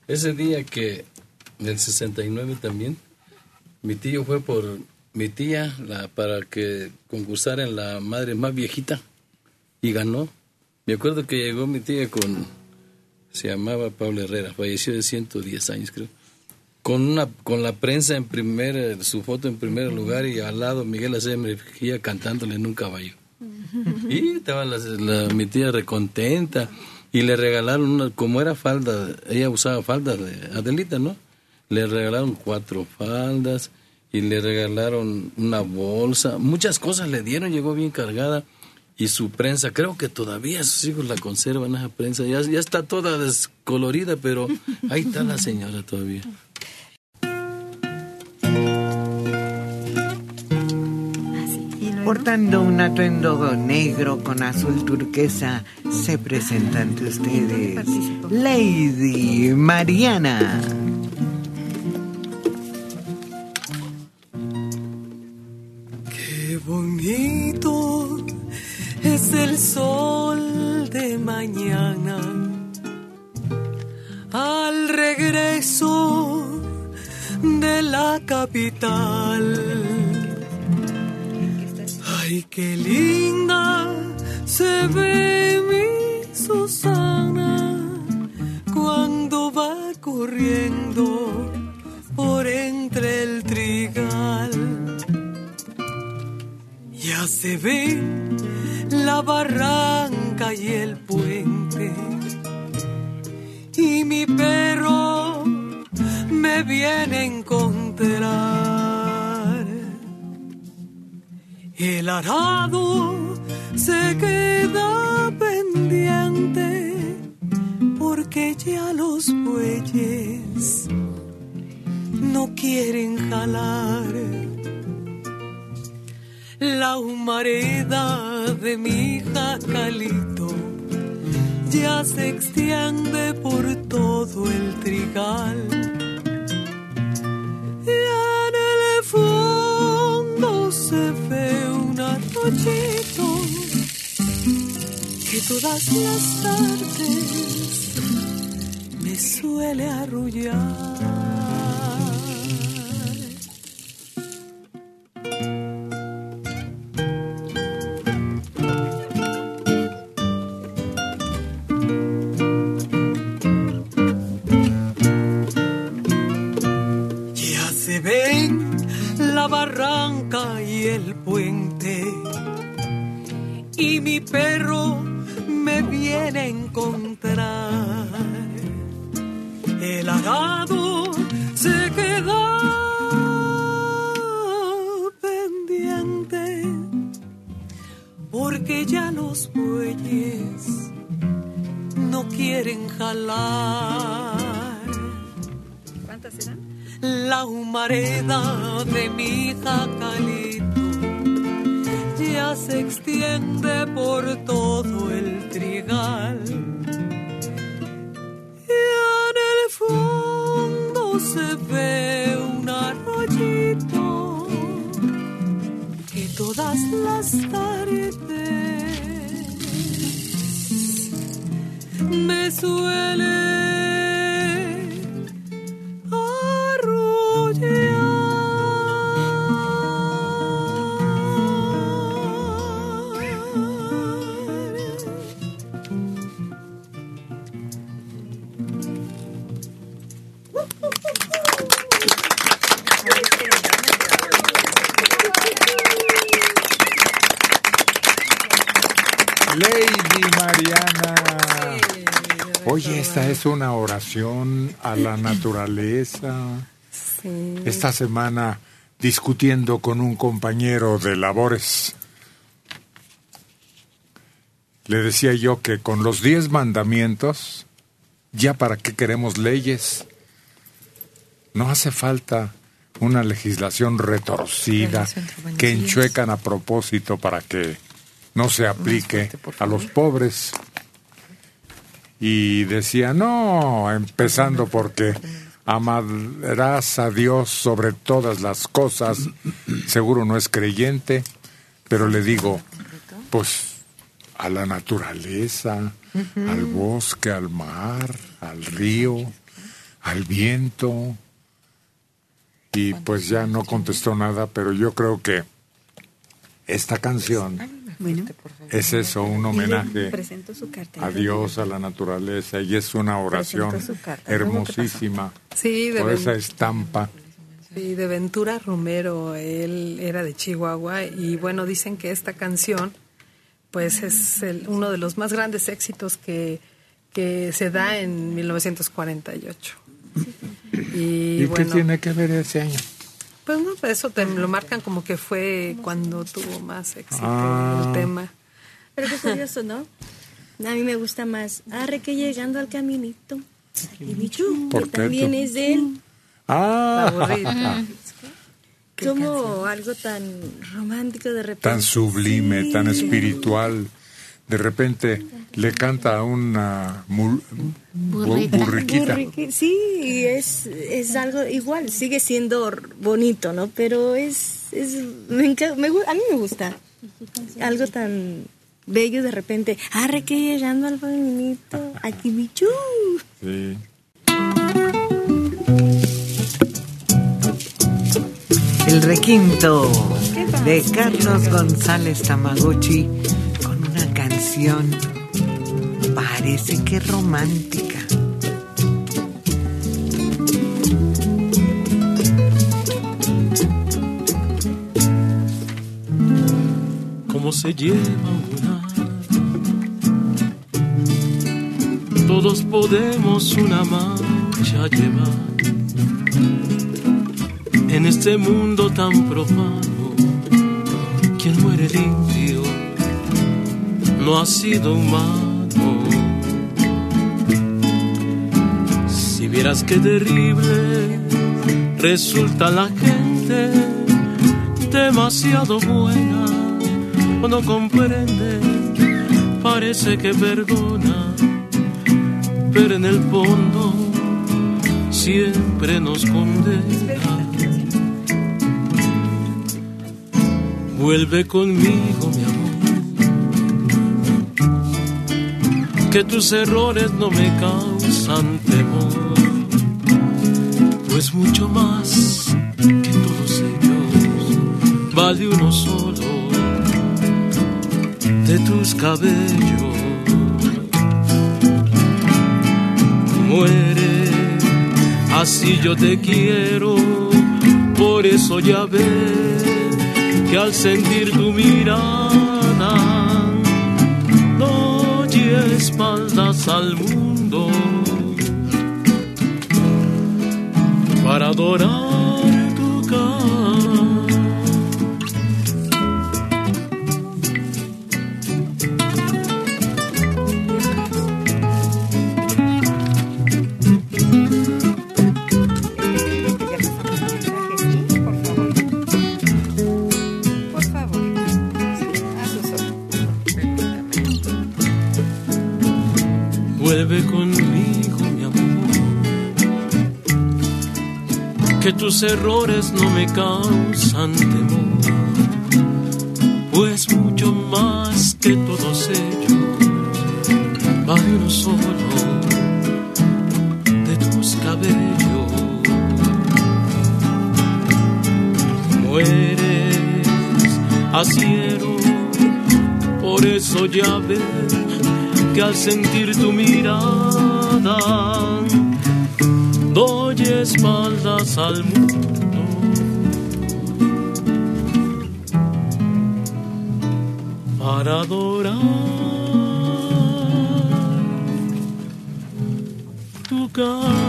Ese día que, del 69 también, mi tío fue por mi tía la, para que concursara en la madre más viejita y ganó. Me acuerdo que llegó mi tía con, se llamaba Pablo Herrera, falleció de 110 años creo, con una con la prensa en primer, su foto en primer lugar y al lado Miguel Acevedo Mejía cantándole en un caballo. Y estaba la, la- mi tía recontenta y le regalaron, una, como era falda, ella usaba faldas de Adelita, ¿no? Le regalaron cuatro faldas y le regalaron una bolsa, muchas cosas le dieron, llegó bien cargada y su prensa, creo que todavía sus hijos la conservan esa prensa, ya, ya está toda descolorida, pero ahí está la señora todavía. Portando un atuendo negro con azul turquesa, se presenta ante ustedes Lady Mariana. Qué bonito es el sol de mañana. Al regreso de la capital. Qué linda se ve mi Susana cuando va corriendo por entre el trigal. Ya se ve la barranca y el puente. Y mi perro me viene a encontrar. El arado se queda pendiente porque ya los bueyes no quieren jalar. La humareda de mi jacalito ya se extiende por todo el trigal. Se ve un arroyito que todas las tardes me suele arrullar. Ya se ven la barranca y el puente. Y mi perro me viene a encontrar. El arado se queda pendiente. Porque ya los bueyes no quieren jalar. ¿Cuántas eran? La humareda de mi jacalito se extiende por todo el trigal. Y en el fondo se ve un arroyito que todas las tardes me suele Lady Mariana. Oye, esta es una oración a la naturaleza. Esta semana discutiendo con un compañero de labores. Le decía yo que con los diez mandamientos, ya para qué queremos leyes. No hace falta una legislación retorcida que enchuecan a propósito para que no se aplique a los pobres. Y decía, no, empezando porque amarás a Dios sobre todas las cosas, seguro no es creyente, pero le digo, pues a la naturaleza, al bosque, al mar, al río, al viento. Y pues ya no contestó nada, pero yo creo que esta canción Bueno, es eso, un homenaje presento su carta. a Dios, a la naturaleza, y es una oración carta. hermosísima Sí, de por ven- esa estampa. Sí, de Ventura Romero, él era de Chihuahua y bueno, dicen que esta canción pues es el- uno de los más grandes éxitos que, que se da en 1948. Y, ¿Y, qué tiene que ver ese año? Pues no, eso te lo marcan como que fue cuando tuvo más éxito Ah. el tema. Pero qué curioso, ¿no? A mí me gusta más. Arre que llegando al caminito. Y mi chu, ¿Por que qué también tú? es de él. Ah, Como algo tan romántico de repente. tan sublime, Sí. tan espiritual. De repente le canta a una mul- bu- burriquita. Burriqui- Sí, es, es algo igual, sigue siendo bonito, ¿no? Pero es, es me me a mí me gusta. Algo tan bello de repente. Arre que llegando al caminito, aquí mi chu. Sí. El requinto de Carlos González Tamaguchi parece que romántica. cómo se lleva una. Todos podemos una marcha llevar en este mundo tan profano. Quien muere limpio no ha sido humano. Si vieras qué terrible resulta la gente demasiado buena, no comprende, parece que perdona, pero en el fondo siempre nos condena. Vuelve conmigo, mi que tus errores no me causan temor, pues mucho más que todos ellos vale uno solo de tus cabellos. Muere, así yo te quiero, por eso ya ves que al sentir tu mirada espaldas al mundo para adorar Que tus errores no me causan temor. Pues mucho más que todos ellos, uno solo de tus cabellos. Mueres a cielo, por eso ya ves que al sentir tu mirada espaldas al mundo para adorar tu cara.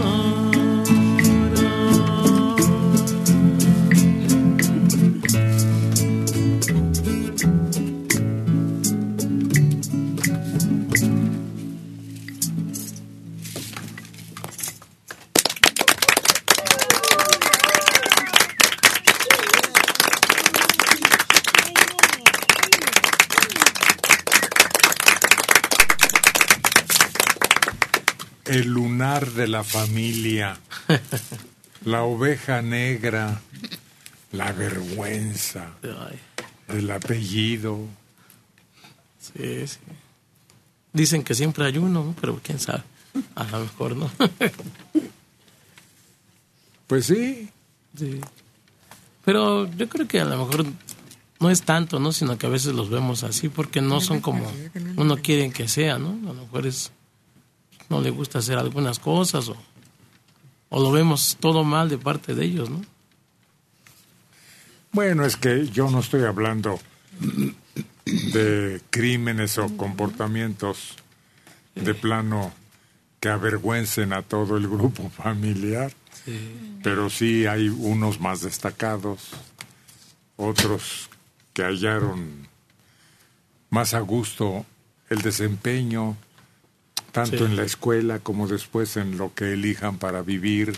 De la familia, la oveja negra, la vergüenza del apellido. Sí, sí. Dicen que siempre hay uno, ¿no? pero quién sabe. A lo mejor no. Pues sí. Sí. Pero yo creo que a lo mejor no es tanto, ¿no? Sino que a veces los vemos así porque no son como uno quiere que sea, ¿no? A lo mejor es no le gusta hacer algunas cosas o, o lo vemos todo mal de parte de ellos, ¿no? Bueno, es que yo no estoy hablando de crímenes o comportamientos de plano que avergüencen a todo el grupo familiar, pero sí hay unos más destacados, otros que hallaron más a gusto el desempeño, tanto Sí. en la escuela como después en lo que elijan para vivir,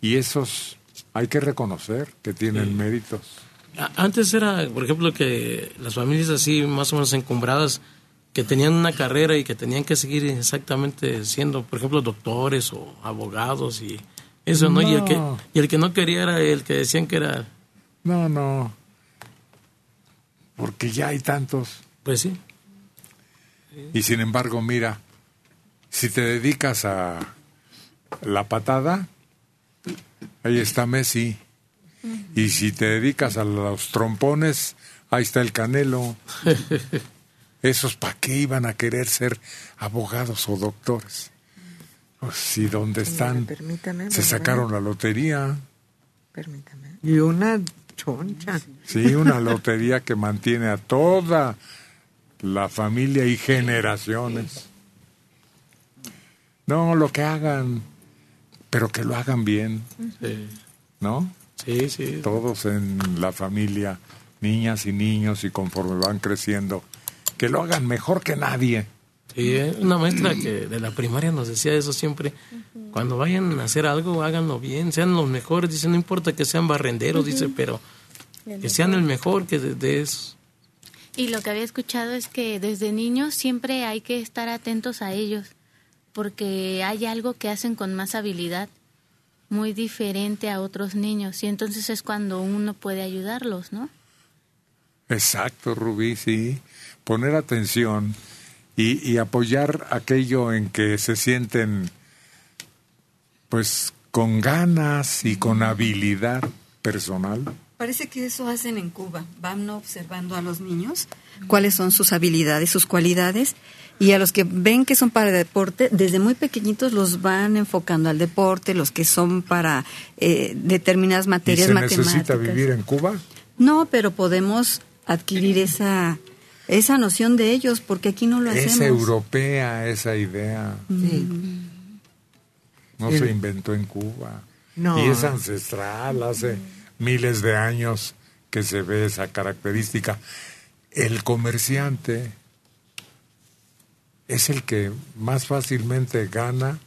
y esos hay que reconocer que tienen méritos. Antes era, por ejemplo, que las familias así más o menos encumbradas, que tenían una carrera y que tenían que seguir exactamente siendo, por ejemplo, doctores o abogados y eso, ¿no? Y, el que, No. y el que no quería era el que decían que era... No, no. Porque ya hay tantos. Pues sí. Y sin embargo, mira, si te dedicas a la patada, ahí está Messi. Y si te dedicas a los trompones, ahí está el Canelo. Esos para qué iban a querer ser abogados o doctores. Pues si donde están permítame, se sacaron la lotería. Permítame. Y una choncha. Sí, una lotería que mantiene a toda la familia y generaciones. No, lo que hagan, pero que lo hagan bien, Sí, ¿no? sí. sí. Todos en la familia, niñas y niños, y conforme van creciendo, que lo hagan mejor que nadie. Sí, una maestra que de la primaria nos decía eso siempre. Cuando vayan a hacer algo, háganlo bien, sean los mejores. Dice, no importa que sean barrenderos, dice, pero que sean el mejor que de, de eso. Y lo que había escuchado es que desde niños siempre hay que estar atentos a ellos, porque hay algo que hacen con más habilidad muy diferente a otros niños y entonces es cuando uno puede ayudarlos, ¿no? Exacto, Rubí, sí. Poner atención y, y apoyar aquello en que se sienten, pues, con ganas y con habilidad personal. Parece que eso hacen en Cuba. Van observando a los niños cuáles son sus habilidades, sus cualidades, y a los que ven que son para deporte, desde muy pequeñitos los van enfocando al deporte, los que son para eh, determinadas ¿Y materias se matemáticas. necesita vivir en Cuba? No, pero podemos adquirir esa esa noción de ellos porque aquí no lo hacemos. Es europea esa idea. Mm. No El- se inventó en Cuba. No. Y es ancestral, hace miles de años que se ve esa característica. El comerciante es el que más fácilmente gana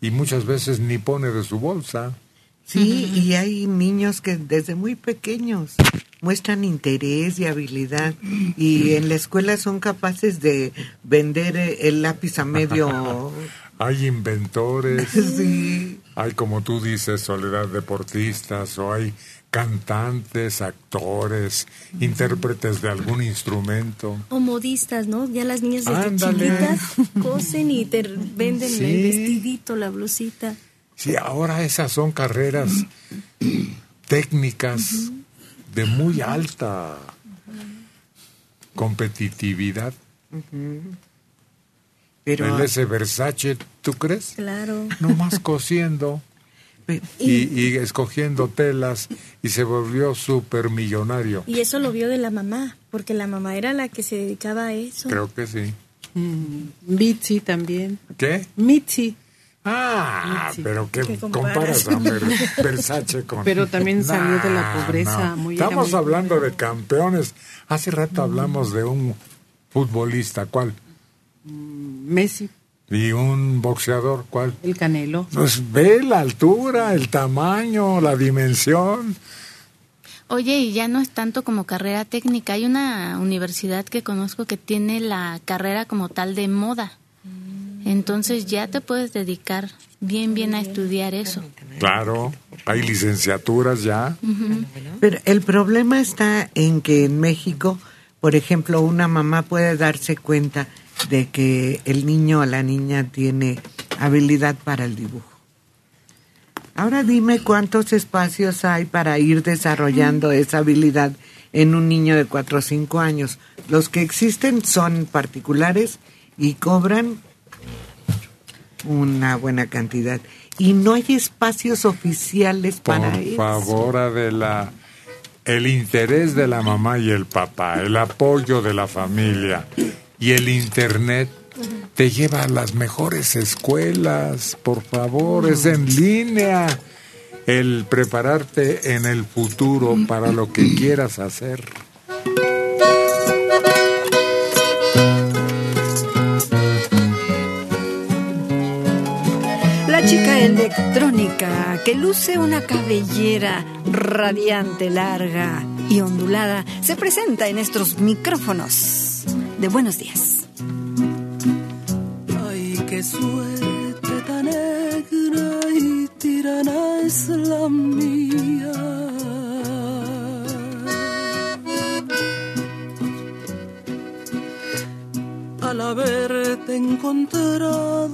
y muchas veces ni pone de su bolsa. Sí, y hay niños que desde muy pequeños muestran interés y habilidad y en la escuela son capaces de vender eh, el lápiz a medio... Hay inventores, Sí. hay como tú dices, Soledad, deportistas, o hay cantantes, actores, intérpretes de algún instrumento. O modistas, ¿no? Ya las niñas desde Ándale. chiquitas cosen y te venden Sí. el vestidito, la blusita. Sí, ahora esas son carreras técnicas de muy alta competitividad. Pero- El ese Versace, ¿tú crees? Claro. Nomás cosiendo y, y escogiendo telas y se volvió súper millonario. Y eso lo vio de la mamá, porque la mamá era la que se dedicaba a eso. Creo que sí. Mm, Mitzi también. ¿Qué? Mitzi. Ah, Mitzi. pero ¿qué, ¿Qué comparas comparas? a Ver- Versace con...? Pero también salió de la pobreza, no. muy- Estamos muy hablando de campeones. Hace rato hablamos de un futbolista, ¿cuál? Messi, Y un boxeador, ¿cuál? el Canelo. Pues ve la altura, el tamaño, la dimensión. Oye, y ya no es tanto como carrera técnica. Hay una universidad que conozco que tiene la carrera como tal de moda. Entonces ya te puedes dedicar bien, bien a estudiar eso. Claro, hay licenciaturas ya. Pero el problema está en que en México, por ejemplo, una mamá puede darse cuenta de que el niño o la niña tiene habilidad para el dibujo. Ahora dime cuántos espacios hay para ir desarrollando esa habilidad en un niño de 4 o 5 años. Los que existen son particulares y cobran una buena cantidad. Y no hay espacios oficiales para Por eso. favor, Adela. El interés de la mamá y el papá, el apoyo de la familia y el internet te lleva a las mejores escuelas, por favor, es en línea. El prepararte en el futuro para lo que quieras hacer. La chica electrónica que luce una cabellera radiante, larga y ondulada se presenta en estos micrófonos de Buenos Días. Ay, qué suerte tan negra y tirana es la mía. Al haberte encontrado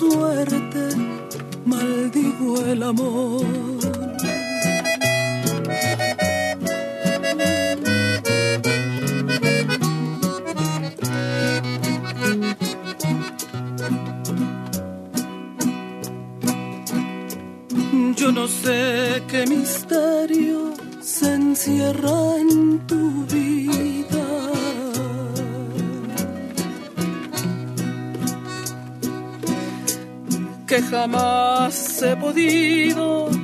suerte, maldigo el amor. Jamás he podido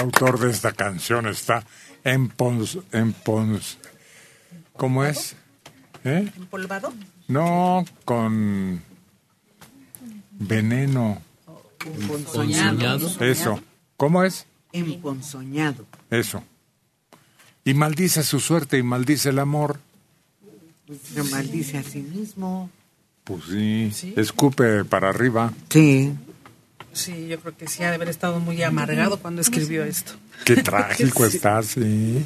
autor de esta canción está en Pons, en Pons, ¿cómo es? ¿Eh? ¿Empolvado? No, con veneno. Emponzoñado. Eso. ¿Cómo es? Emponzoñado. Eso. Y maldice su suerte y maldice el amor. Se maldice a sí mismo. Pues sí, escupe para arriba. Sí. Sí, yo creo que sí ha de haber estado muy amargado cuando escribió esto. Qué trágico Sí. está, sí.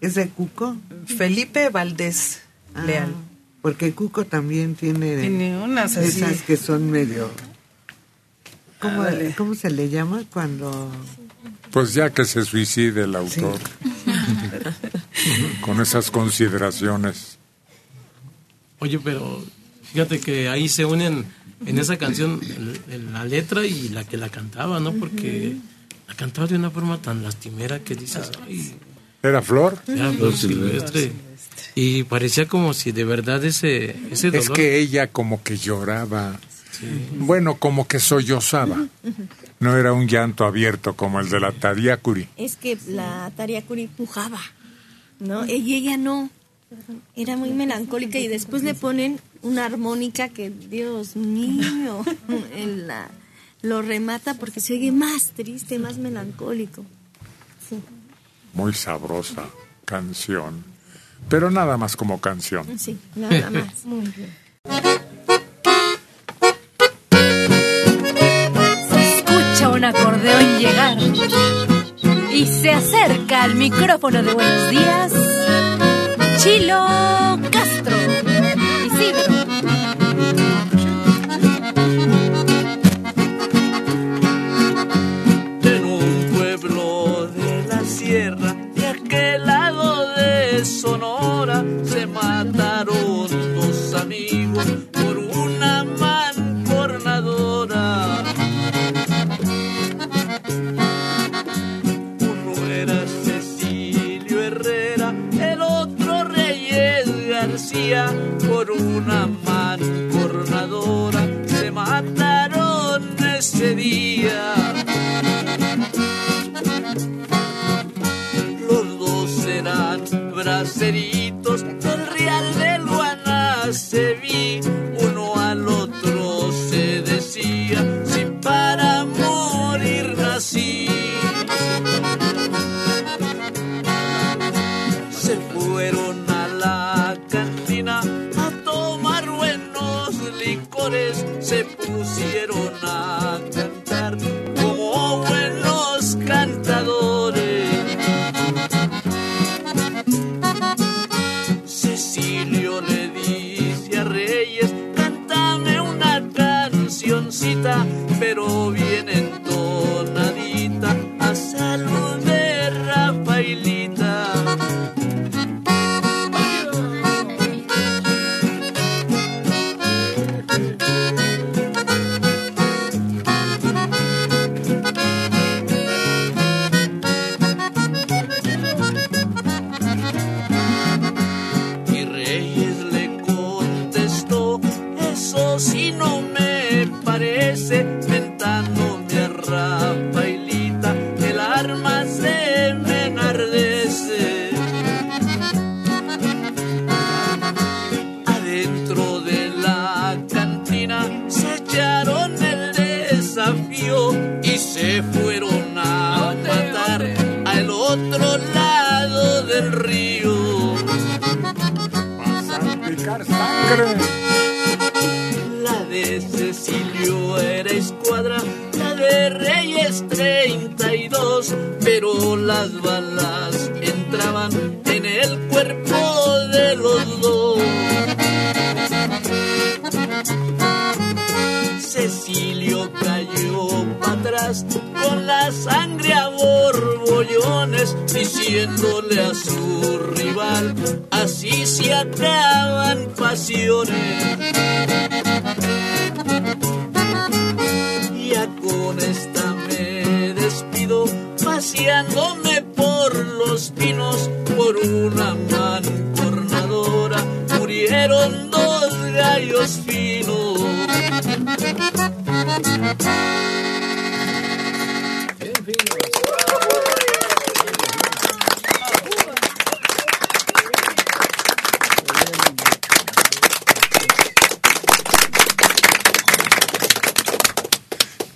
¿Es de Cuco? Felipe Valdés Ah, Leal. Porque Cuco también tiene, Tiene unas así. esas que son medio... ¿Cómo, Ándale. ¿Cómo se le llama cuando...? Pues ya que se suicide el autor. Con esas consideraciones. Oye, pero fíjate que ahí se unen en esa canción el- el- la letra y la que la cantaba, ¿no? Porque la cantaba de una forma tan lastimera que dices, ay, ¿Era Flor? era Flor Silvestre. Y parecía como si de verdad ese, ese dolor... Es que ella como que lloraba. Bueno, como que sollozaba. No era un llanto abierto como el de la Tadiakuri. Es que la Tariacuri pujaba, ¿no? Y ella no. Era muy melancólica y después le ponen una armónica que, Dios mío, en la- lo remata porque se oye más triste, más melancólico. Sí, Muy sabrosa canción. Pero nada más como canción. sí, nada más. Muy bien. Escucha un acordeón llegar y se acerca al micrófono de Buenos Días Chilo Castro. city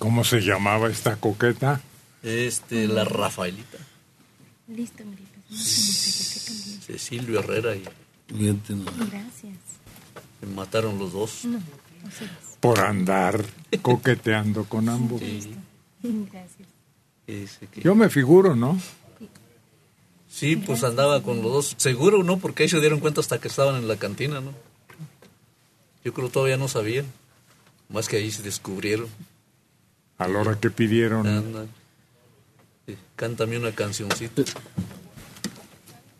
¿Cómo se llamaba esta coqueta? Este, la Rafaelita. Listo, Marita. Cecilio Herrera y Gracias. se mataron los dos. No, no Por andar coqueteando con ambos. Gracias. Ese que- Yo me figuro, ¿no? Sí, pues andaba con los dos. Seguro no, porque ahí se dieron cuenta hasta que estaban en la cantina, ¿no? Yo creo todavía no sabían. Más que ahí se descubrieron. A la hora que pidieron. Anda. Cántame una cancioncita.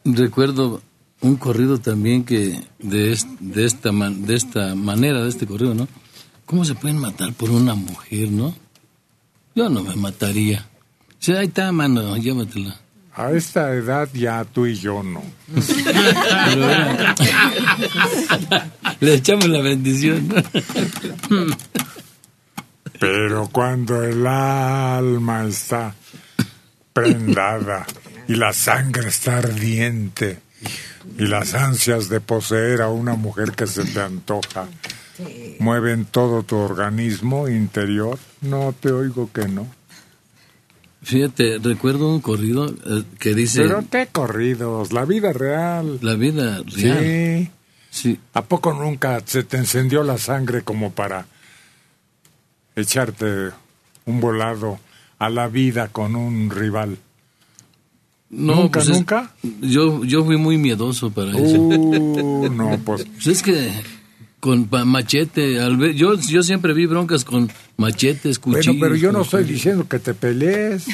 Recuerdo un corrido también que de, es- de, esta man- de esta manera, de este corrido, ¿no? ¿Cómo se pueden matar por una mujer, no? Yo no me mataría. Sí, ahí está, mano, llévatela. A esta edad ya tú y yo no. Pero, Le echamos la bendición. Pero cuando el alma está prendada y la sangre está ardiente y las ansias de poseer a una mujer que se te antoja mueven todo tu organismo interior, no te oigo que no. Fíjate, recuerdo un corrido eh, que dice... Pero qué corridos, la vida real. La vida real. Sí. ¿A poco nunca se te encendió la sangre como para echarte un volado a la vida con un rival? ¿Nunca, pues es- nunca? yo, yo fui muy miedoso para eso. Uh, no, pues... Pues es que con machete, al ver- yo, yo siempre vi broncas con machetes, cuchillos. Bueno, pero yo no estoy diciendo que te pelees.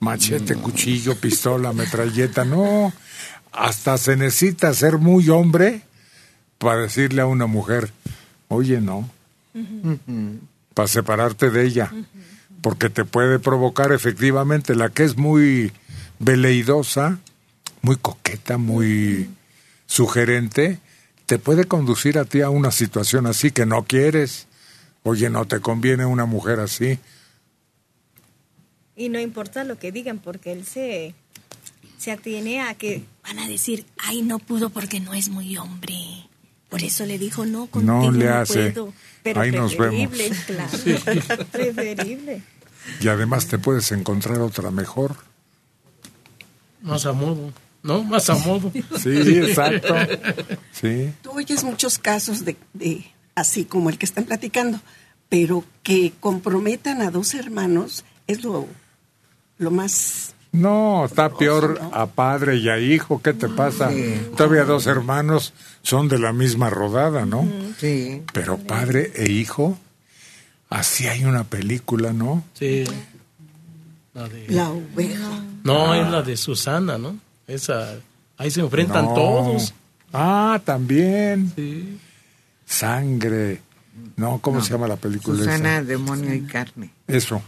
Machete, cuchillo, pistola, metralleta, no. Hasta se necesita ser muy hombre para decirle a una mujer, oye, no, para separarte de ella, porque te puede provocar efectivamente la que es muy veleidosa, muy coqueta, muy sugerente, te puede conducir a ti a una situación así que no quieres. Oye, no te conviene una mujer así. Y no importa lo que digan, porque él se, se atiene a que Van a decir, ay, no pudo porque no es muy hombre. Por eso le dijo, no, contigo No no, le hace. puedo. Pero Ahí nos vemos. preferible, claro. Sí. Preferible. Y además te puedes encontrar otra mejor. Más a modo. ¿No? Más a modo. Sí, exacto. Sí. Tú oyes muchos casos de, de así como el que están platicando, pero que comprometan a dos hermanos es lo, lo más... No, está peor a padre y a hijo. ¿Qué te pasa? Todavía dos hermanos son de la misma rodada, ¿no? Sí. Pero padre e hijo, así hay una película, ¿no? Sí. La de- La oveja. No, es la de Susana, ¿no? Esa, ahí se enfrentan No. todos. Ah, también. Sí. Sangre. No, ¿cómo se llama la película Susana, esa? demonio y carne. Eso.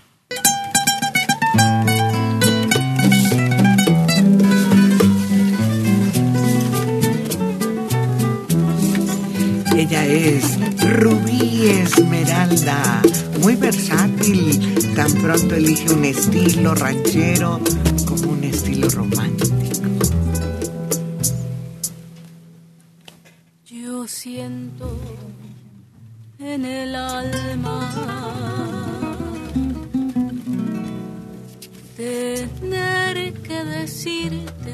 Ella es Rubí Esmeralda, muy versátil. Tan pronto elige un estilo ranchero como un estilo romántico. Yo siento en el alma tener que decirte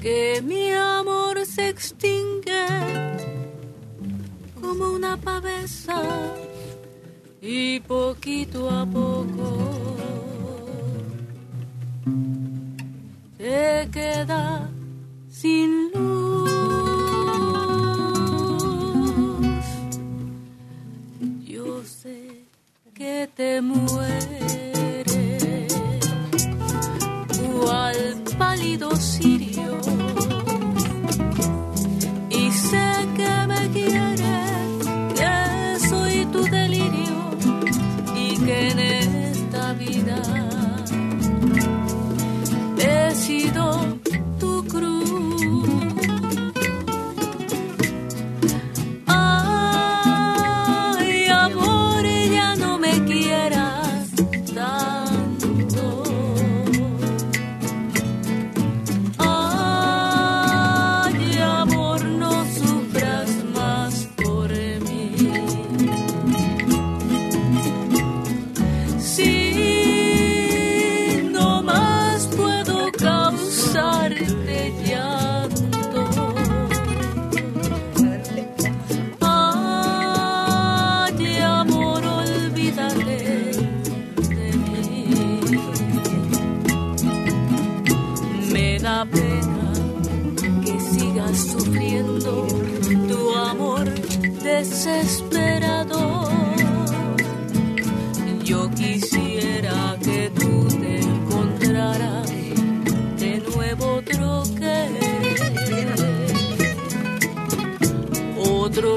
que mi se extingue como una pavesa y poquito a poco te queda sin luz. Yo sé que te mueres cual pálido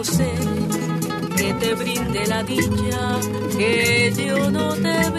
que te brinde la dicha que yo no te he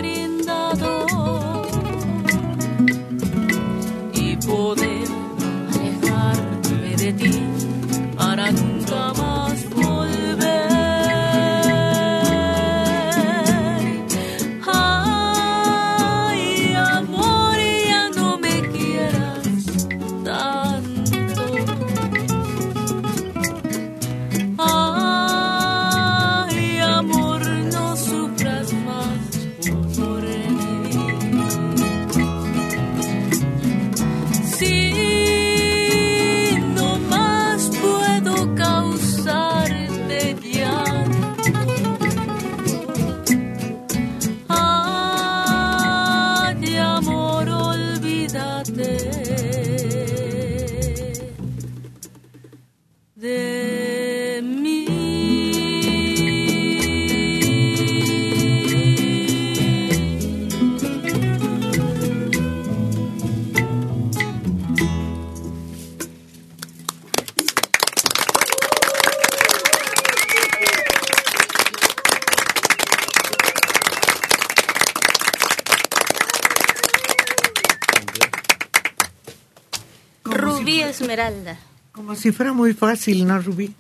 Esmeralda. Como si fuera muy fácil, ¿no, Rubí?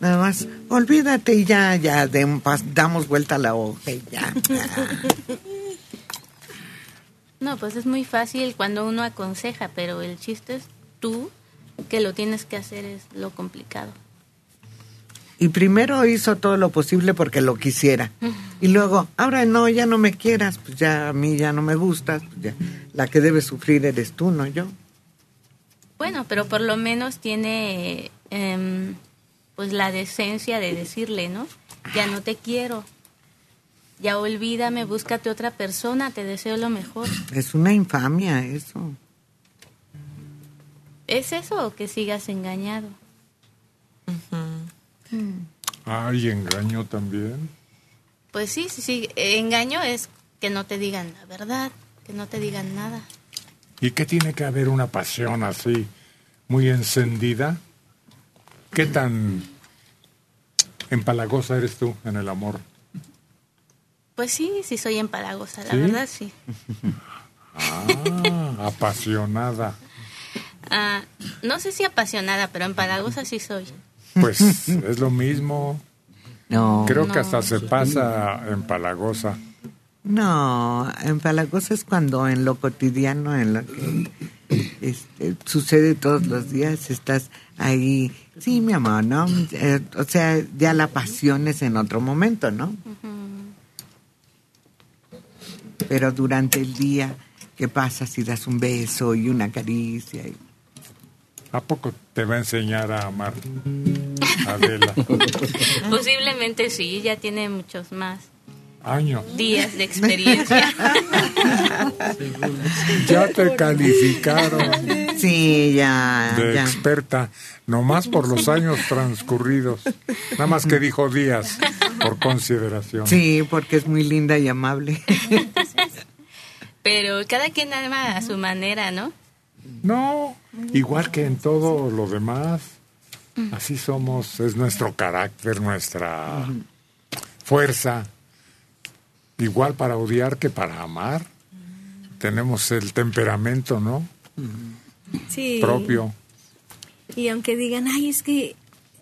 Nada más, olvídate y ya, ya, pas- damos vuelta a la hoja y ya. No, pues es muy fácil cuando uno aconseja, pero el chiste es tú que lo tienes que hacer es lo complicado. Y primero hizo todo lo posible porque lo quisiera. Y luego, ahora no, ya no me quieras, pues ya a mí ya no me gustas, pues ya. La que debe sufrir eres tú, no yo. Bueno, pero por lo menos tiene em, pues la decencia de decirle, ¿no? Ya no te quiero. Ya olvídame, búscate otra persona, te deseo lo mejor. Es una infamia eso. ¿Es eso o que sigas engañado? Ay, engaño también. Pues sí, sí, sí. Engaño es que no te digan la verdad, que no te digan nada. ¿Y qué tiene que haber una pasión así, muy encendida? ¿Qué tan empalagosa eres tú en el amor? Pues sí, sí soy empalagosa, la ¿Sí? verdad sí. Ah, apasionada. Ah, no sé si apasionada, pero empalagosa sí soy. Pues es lo mismo. No. Creo que hasta se pasa empalagosa. No, empalagosa es cuando en lo cotidiano, en lo que este, sucede todos los días, estás ahí, sí, mi amor, ¿no? Eh, o sea, ya la pasión es en otro momento, ¿no? Pero durante el día, ¿qué pasa si das un beso y una caricia? y- ¿A poco te va a enseñar a amar, Adela? Posiblemente sí, ya tiene muchos más Años. días de experiencia. Ya te calificaron Sí, ya, de ya. experta, nomás por los años transcurridos. Nada más que dijo días, por consideración. Sí, porque es muy linda y amable. Pero cada quien ama a su manera, ¿no? No, igual que en todo lo demás. Así somos, es nuestro carácter, nuestra fuerza. Igual para odiar que para amar. Tenemos el temperamento, ¿no? Sí. Propio. Y aunque digan, ay, es que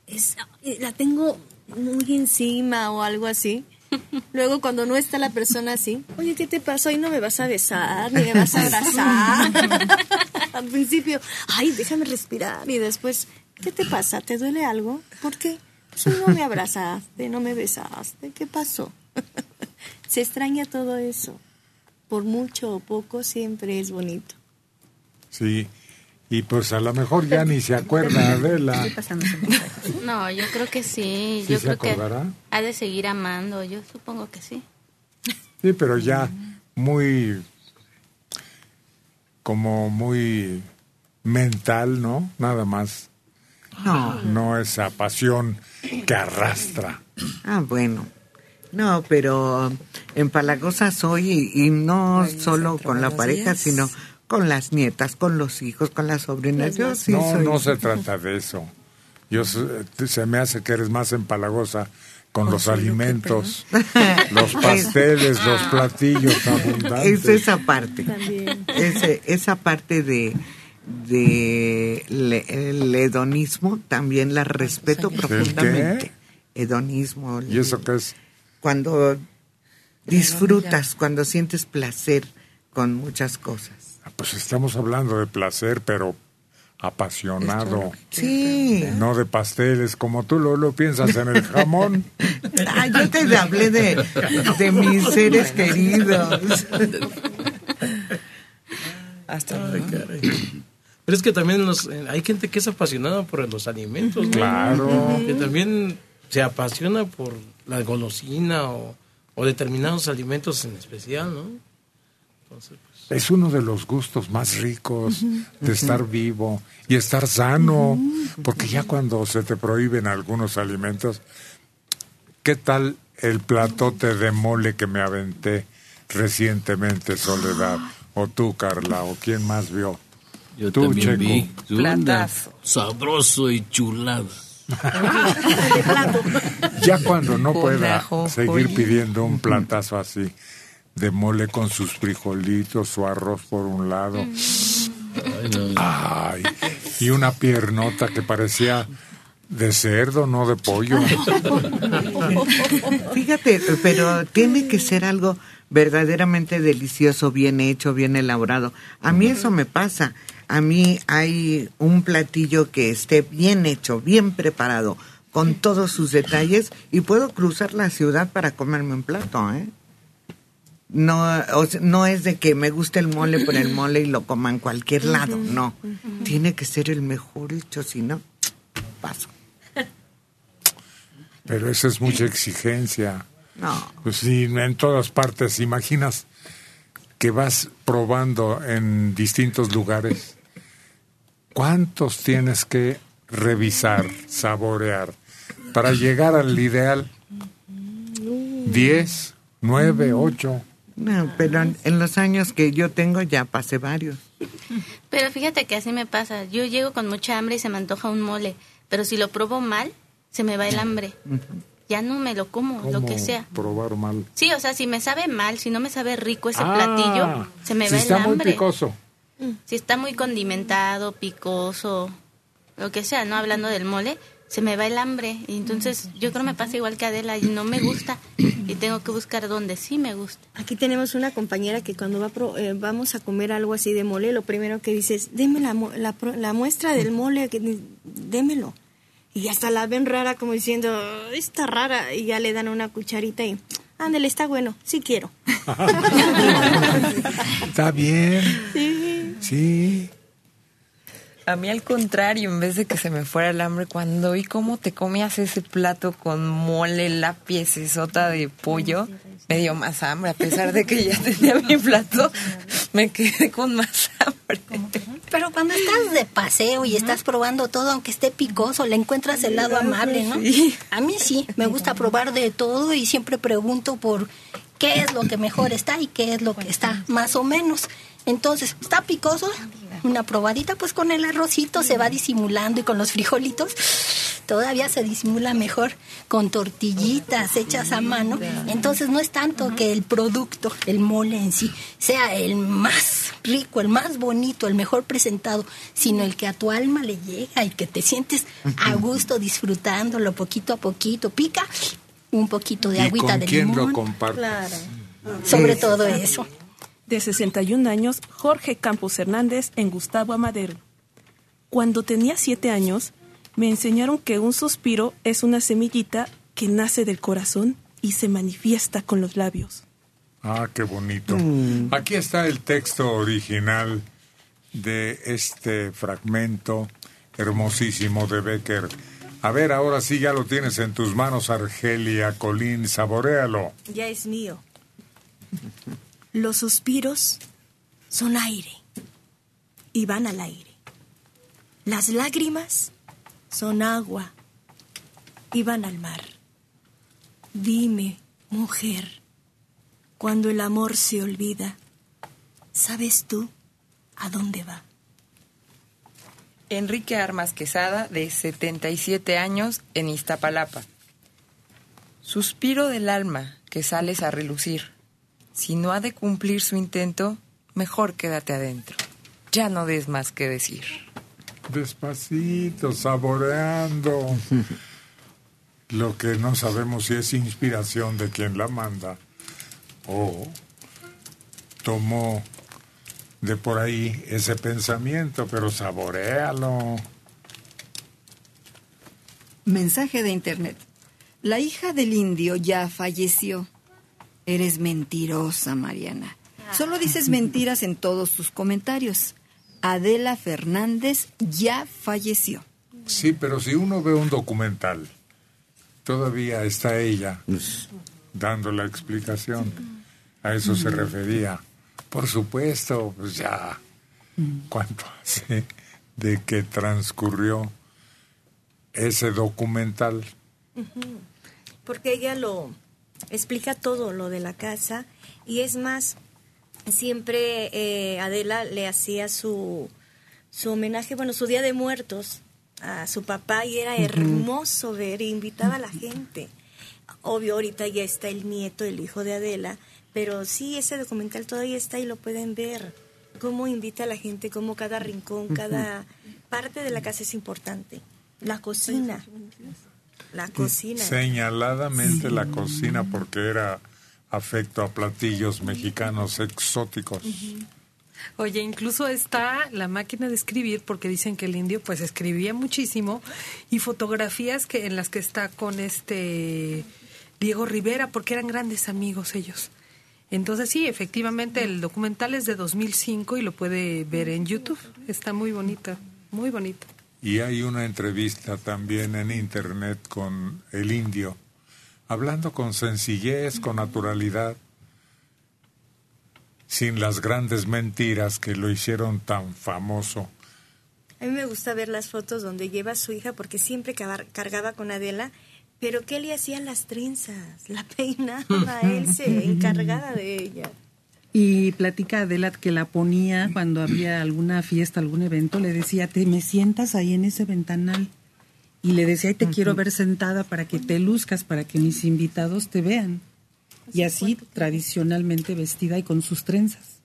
es- la tengo muy encima o algo así. Luego cuando no está la persona así, oye, ¿qué te pasó? Hoy no me vas a besar, ni me vas a abrazar. Al principio, ay, déjame respirar. Y después, ¿qué te pasa? ¿Te duele algo? ¿Por qué? Pues no me abrazaste, no me besaste. ¿Qué pasó? Se extraña todo eso. Por mucho o poco siempre es bonito. Sí. Y pues a lo mejor ya ni se acuerda Adela. No, yo creo que sí. ¿Sí yo se creo que ha de seguir amando. Yo supongo que sí. Sí, pero ya muy, como muy mental, ¿no? Nada más. No. No esa pasión que arrastra. Ah, bueno. No, pero empalagosa soy y, y no solo con la pareja, días. sino con las nietas, con los hijos, con las sobrinas. Yo sí no, soy- no se trata de eso. Yo se, se me hace que eres más empalagosa con los Consuelo, ¿qué, alimentos, los pasteles, los platillos abundantes. Es esa parte. También. Ese- esa parte de, de le- el hedonismo también la respeto ¿El profundamente. Hedonismo. ¿Y eso qué es? Cuando disfrutas, cuando sientes placer con muchas cosas. Pues estamos hablando de placer, pero apasionado. Sí. No de pasteles, como tú lo, lo piensas en el jamón. Ah, yo te hablé de, de mis seres queridos. Hasta Ay. Pero es que también los, eh, hay gente que es apasionada por los alimentos, ¿no? Claro. Que también se apasiona por la golosina o, o determinados alimentos en especial, ¿no? Entonces, pues, Es uno de los gustos más ricos de estar vivo y estar sano, porque ya cuando se te prohíben algunos alimentos, ¿qué tal el platote de mole que me aventé recientemente, Soledad? O tú, Carla, o quién más vio. Yo tú, también Checo. vi. Platazo. Sabroso y chulada. Ya cuando no pueda seguir pidiendo un platazo así de mole con sus frijolitos, su arroz por un lado. Ay, y una piernota que parecía de cerdo, no de pollo. Fíjate, pero tiene que ser algo verdaderamente delicioso, bien hecho, bien elaborado. A mí eso me pasa. A mí hay un platillo que esté bien hecho, bien preparado, con todos sus detalles y puedo cruzar la ciudad para comerme un plato, ¿eh? No, o sea, no es de que me guste el mole por el mole y lo coma en cualquier lado, no. Tiene que ser el mejor hecho, si no, paso. Pero esa es mucha exigencia. No. Pues sí, en todas partes. Imaginas que vas probando en distintos lugares. ¿Cuántos tienes que revisar, saborear para llegar al ideal? ¿Diez? ¿Nueve? ¿Ocho? No, pero en, los años que yo tengo ya pasé varios. Pero fíjate que así me pasa. Yo llego con mucha hambre y se me antoja un mole, pero si lo pruebo mal, se me va el hambre. Ya no me lo como, lo que ¿Cómo sea. Probar mal. Sí, o sea, si me sabe mal, si no me sabe rico ese Ah, platillo, se me si va está el muy hambre. Picoso. Si está muy condimentado, picoso, lo que sea, no hablando del mole, se me va el hambre. Y entonces yo creo me pasa igual que Adela y no me gusta. Y tengo que buscar donde sí me gusta. Aquí tenemos una compañera que cuando va pro- eh, vamos a comer algo así de mole, lo primero que dice es, deme la, la, pro- la muestra del mole, que, démelo. Y hasta la ven rara como diciendo, "Ay, está rara, y ya le dan una cucharita y, ándale, está bueno, sí quiero. Está bien. Sí. Sí. A mí al contrario, en vez de que se me fuera el hambre, cuando vi cómo te comías ese plato con mole, la piecesota de pollo, me dio más hambre. A pesar de que ya tenía mi plato, me quedé con más hambre. Pero cuando estás de paseo y estás probando todo, aunque esté picoso, le encuentras el lado amable, ¿no? Sí. A mí sí, me gusta probar de todo y siempre pregunto por qué es lo que mejor está y qué es lo que está más o menos. Entonces, ¿está picoso? Una probadita, pues con el arrocito se va disimulando y con los frijolitos todavía se disimula mejor con tortillitas hechas a mano. Entonces no es tanto que el producto, el mole en sí, sea el más rico, el más bonito, el mejor presentado, sino el que a tu alma le llega y que te sientes a gusto disfrutándolo poquito a poquito. Pica un poquito de ¿Y agüita con de quién lo compartes? Sobre todo eso. De 61 años, Jorge Campos Hernández en Gustavo Amadero. Cuando tenía siete años, me enseñaron que un suspiro es una semillita que nace del corazón y se manifiesta con los labios. Ah, qué bonito. Mm. Aquí está el texto original de este fragmento hermosísimo de Becker. A ver, ahora sí ya lo tienes en tus manos, Argelia Colín, saboréalo. Ya es mío. Los suspiros son aire y van al aire. Las lágrimas son agua y van al mar. Dime, mujer, cuando el amor se olvida, ¿sabes tú a dónde va? Enrique Armas Quesada, de 77 años, en Iztapalapa. Suspiro del alma que sales a relucir. Si no ha de cumplir su intento, mejor quédate adentro. Ya no des más que decir. Despacito, saboreando. Lo que no sabemos si es inspiración de quien la manda o tomó de por ahí ese pensamiento, pero saborealo. Mensaje de internet. La hija del indio ya falleció. Eres mentirosa, Mariana. Solo dices mentiras en todos tus comentarios. Adela Fernández ya falleció. Sí, pero si uno ve un documental, todavía está ella dando la explicación. A eso se refería. Por supuesto, pues ya. ¿Cuánto hace de que transcurrió ese documental? Porque ella lo explica todo lo de la casa y es más, siempre eh, Adela le hacía su, su homenaje, bueno, su Día de Muertos a su papá y era hermoso ver, e invitaba a la gente. Obvio, ahorita ya está el nieto, el hijo de Adela, pero sí, ese documental todavía está y lo pueden ver. Cómo invita a la gente, cómo cada rincón, cada parte de la casa es importante. La cocina. La cocina. Señaladamente la cocina porque era afecto a platillos mexicanos exóticos. Oye, incluso está la máquina de escribir porque dicen que el indio pues escribía muchísimo y fotografías que en las que está con este Diego Rivera porque eran grandes amigos ellos. Entonces sí, efectivamente el documental es de 2005 y lo puede ver en YouTube. Está muy bonita, muy bonita. Y hay una entrevista también en internet con el indio, hablando con sencillez, con naturalidad, sin las grandes mentiras que lo hicieron tan famoso. A mí me gusta ver las fotos donde lleva a su hija porque siempre cargaba con Adela, pero ¿qué le hacían las trenzas? La peinaba, él se encargaba de ella. Y platica Adela que la ponía cuando había alguna fiesta, algún evento, le decía, te me sientas ahí en ese ventanal. Y le decía, te quiero ver sentada para que te luzcas, para que mis invitados te vean. Y así tradicionalmente vestida y con sus trenzas.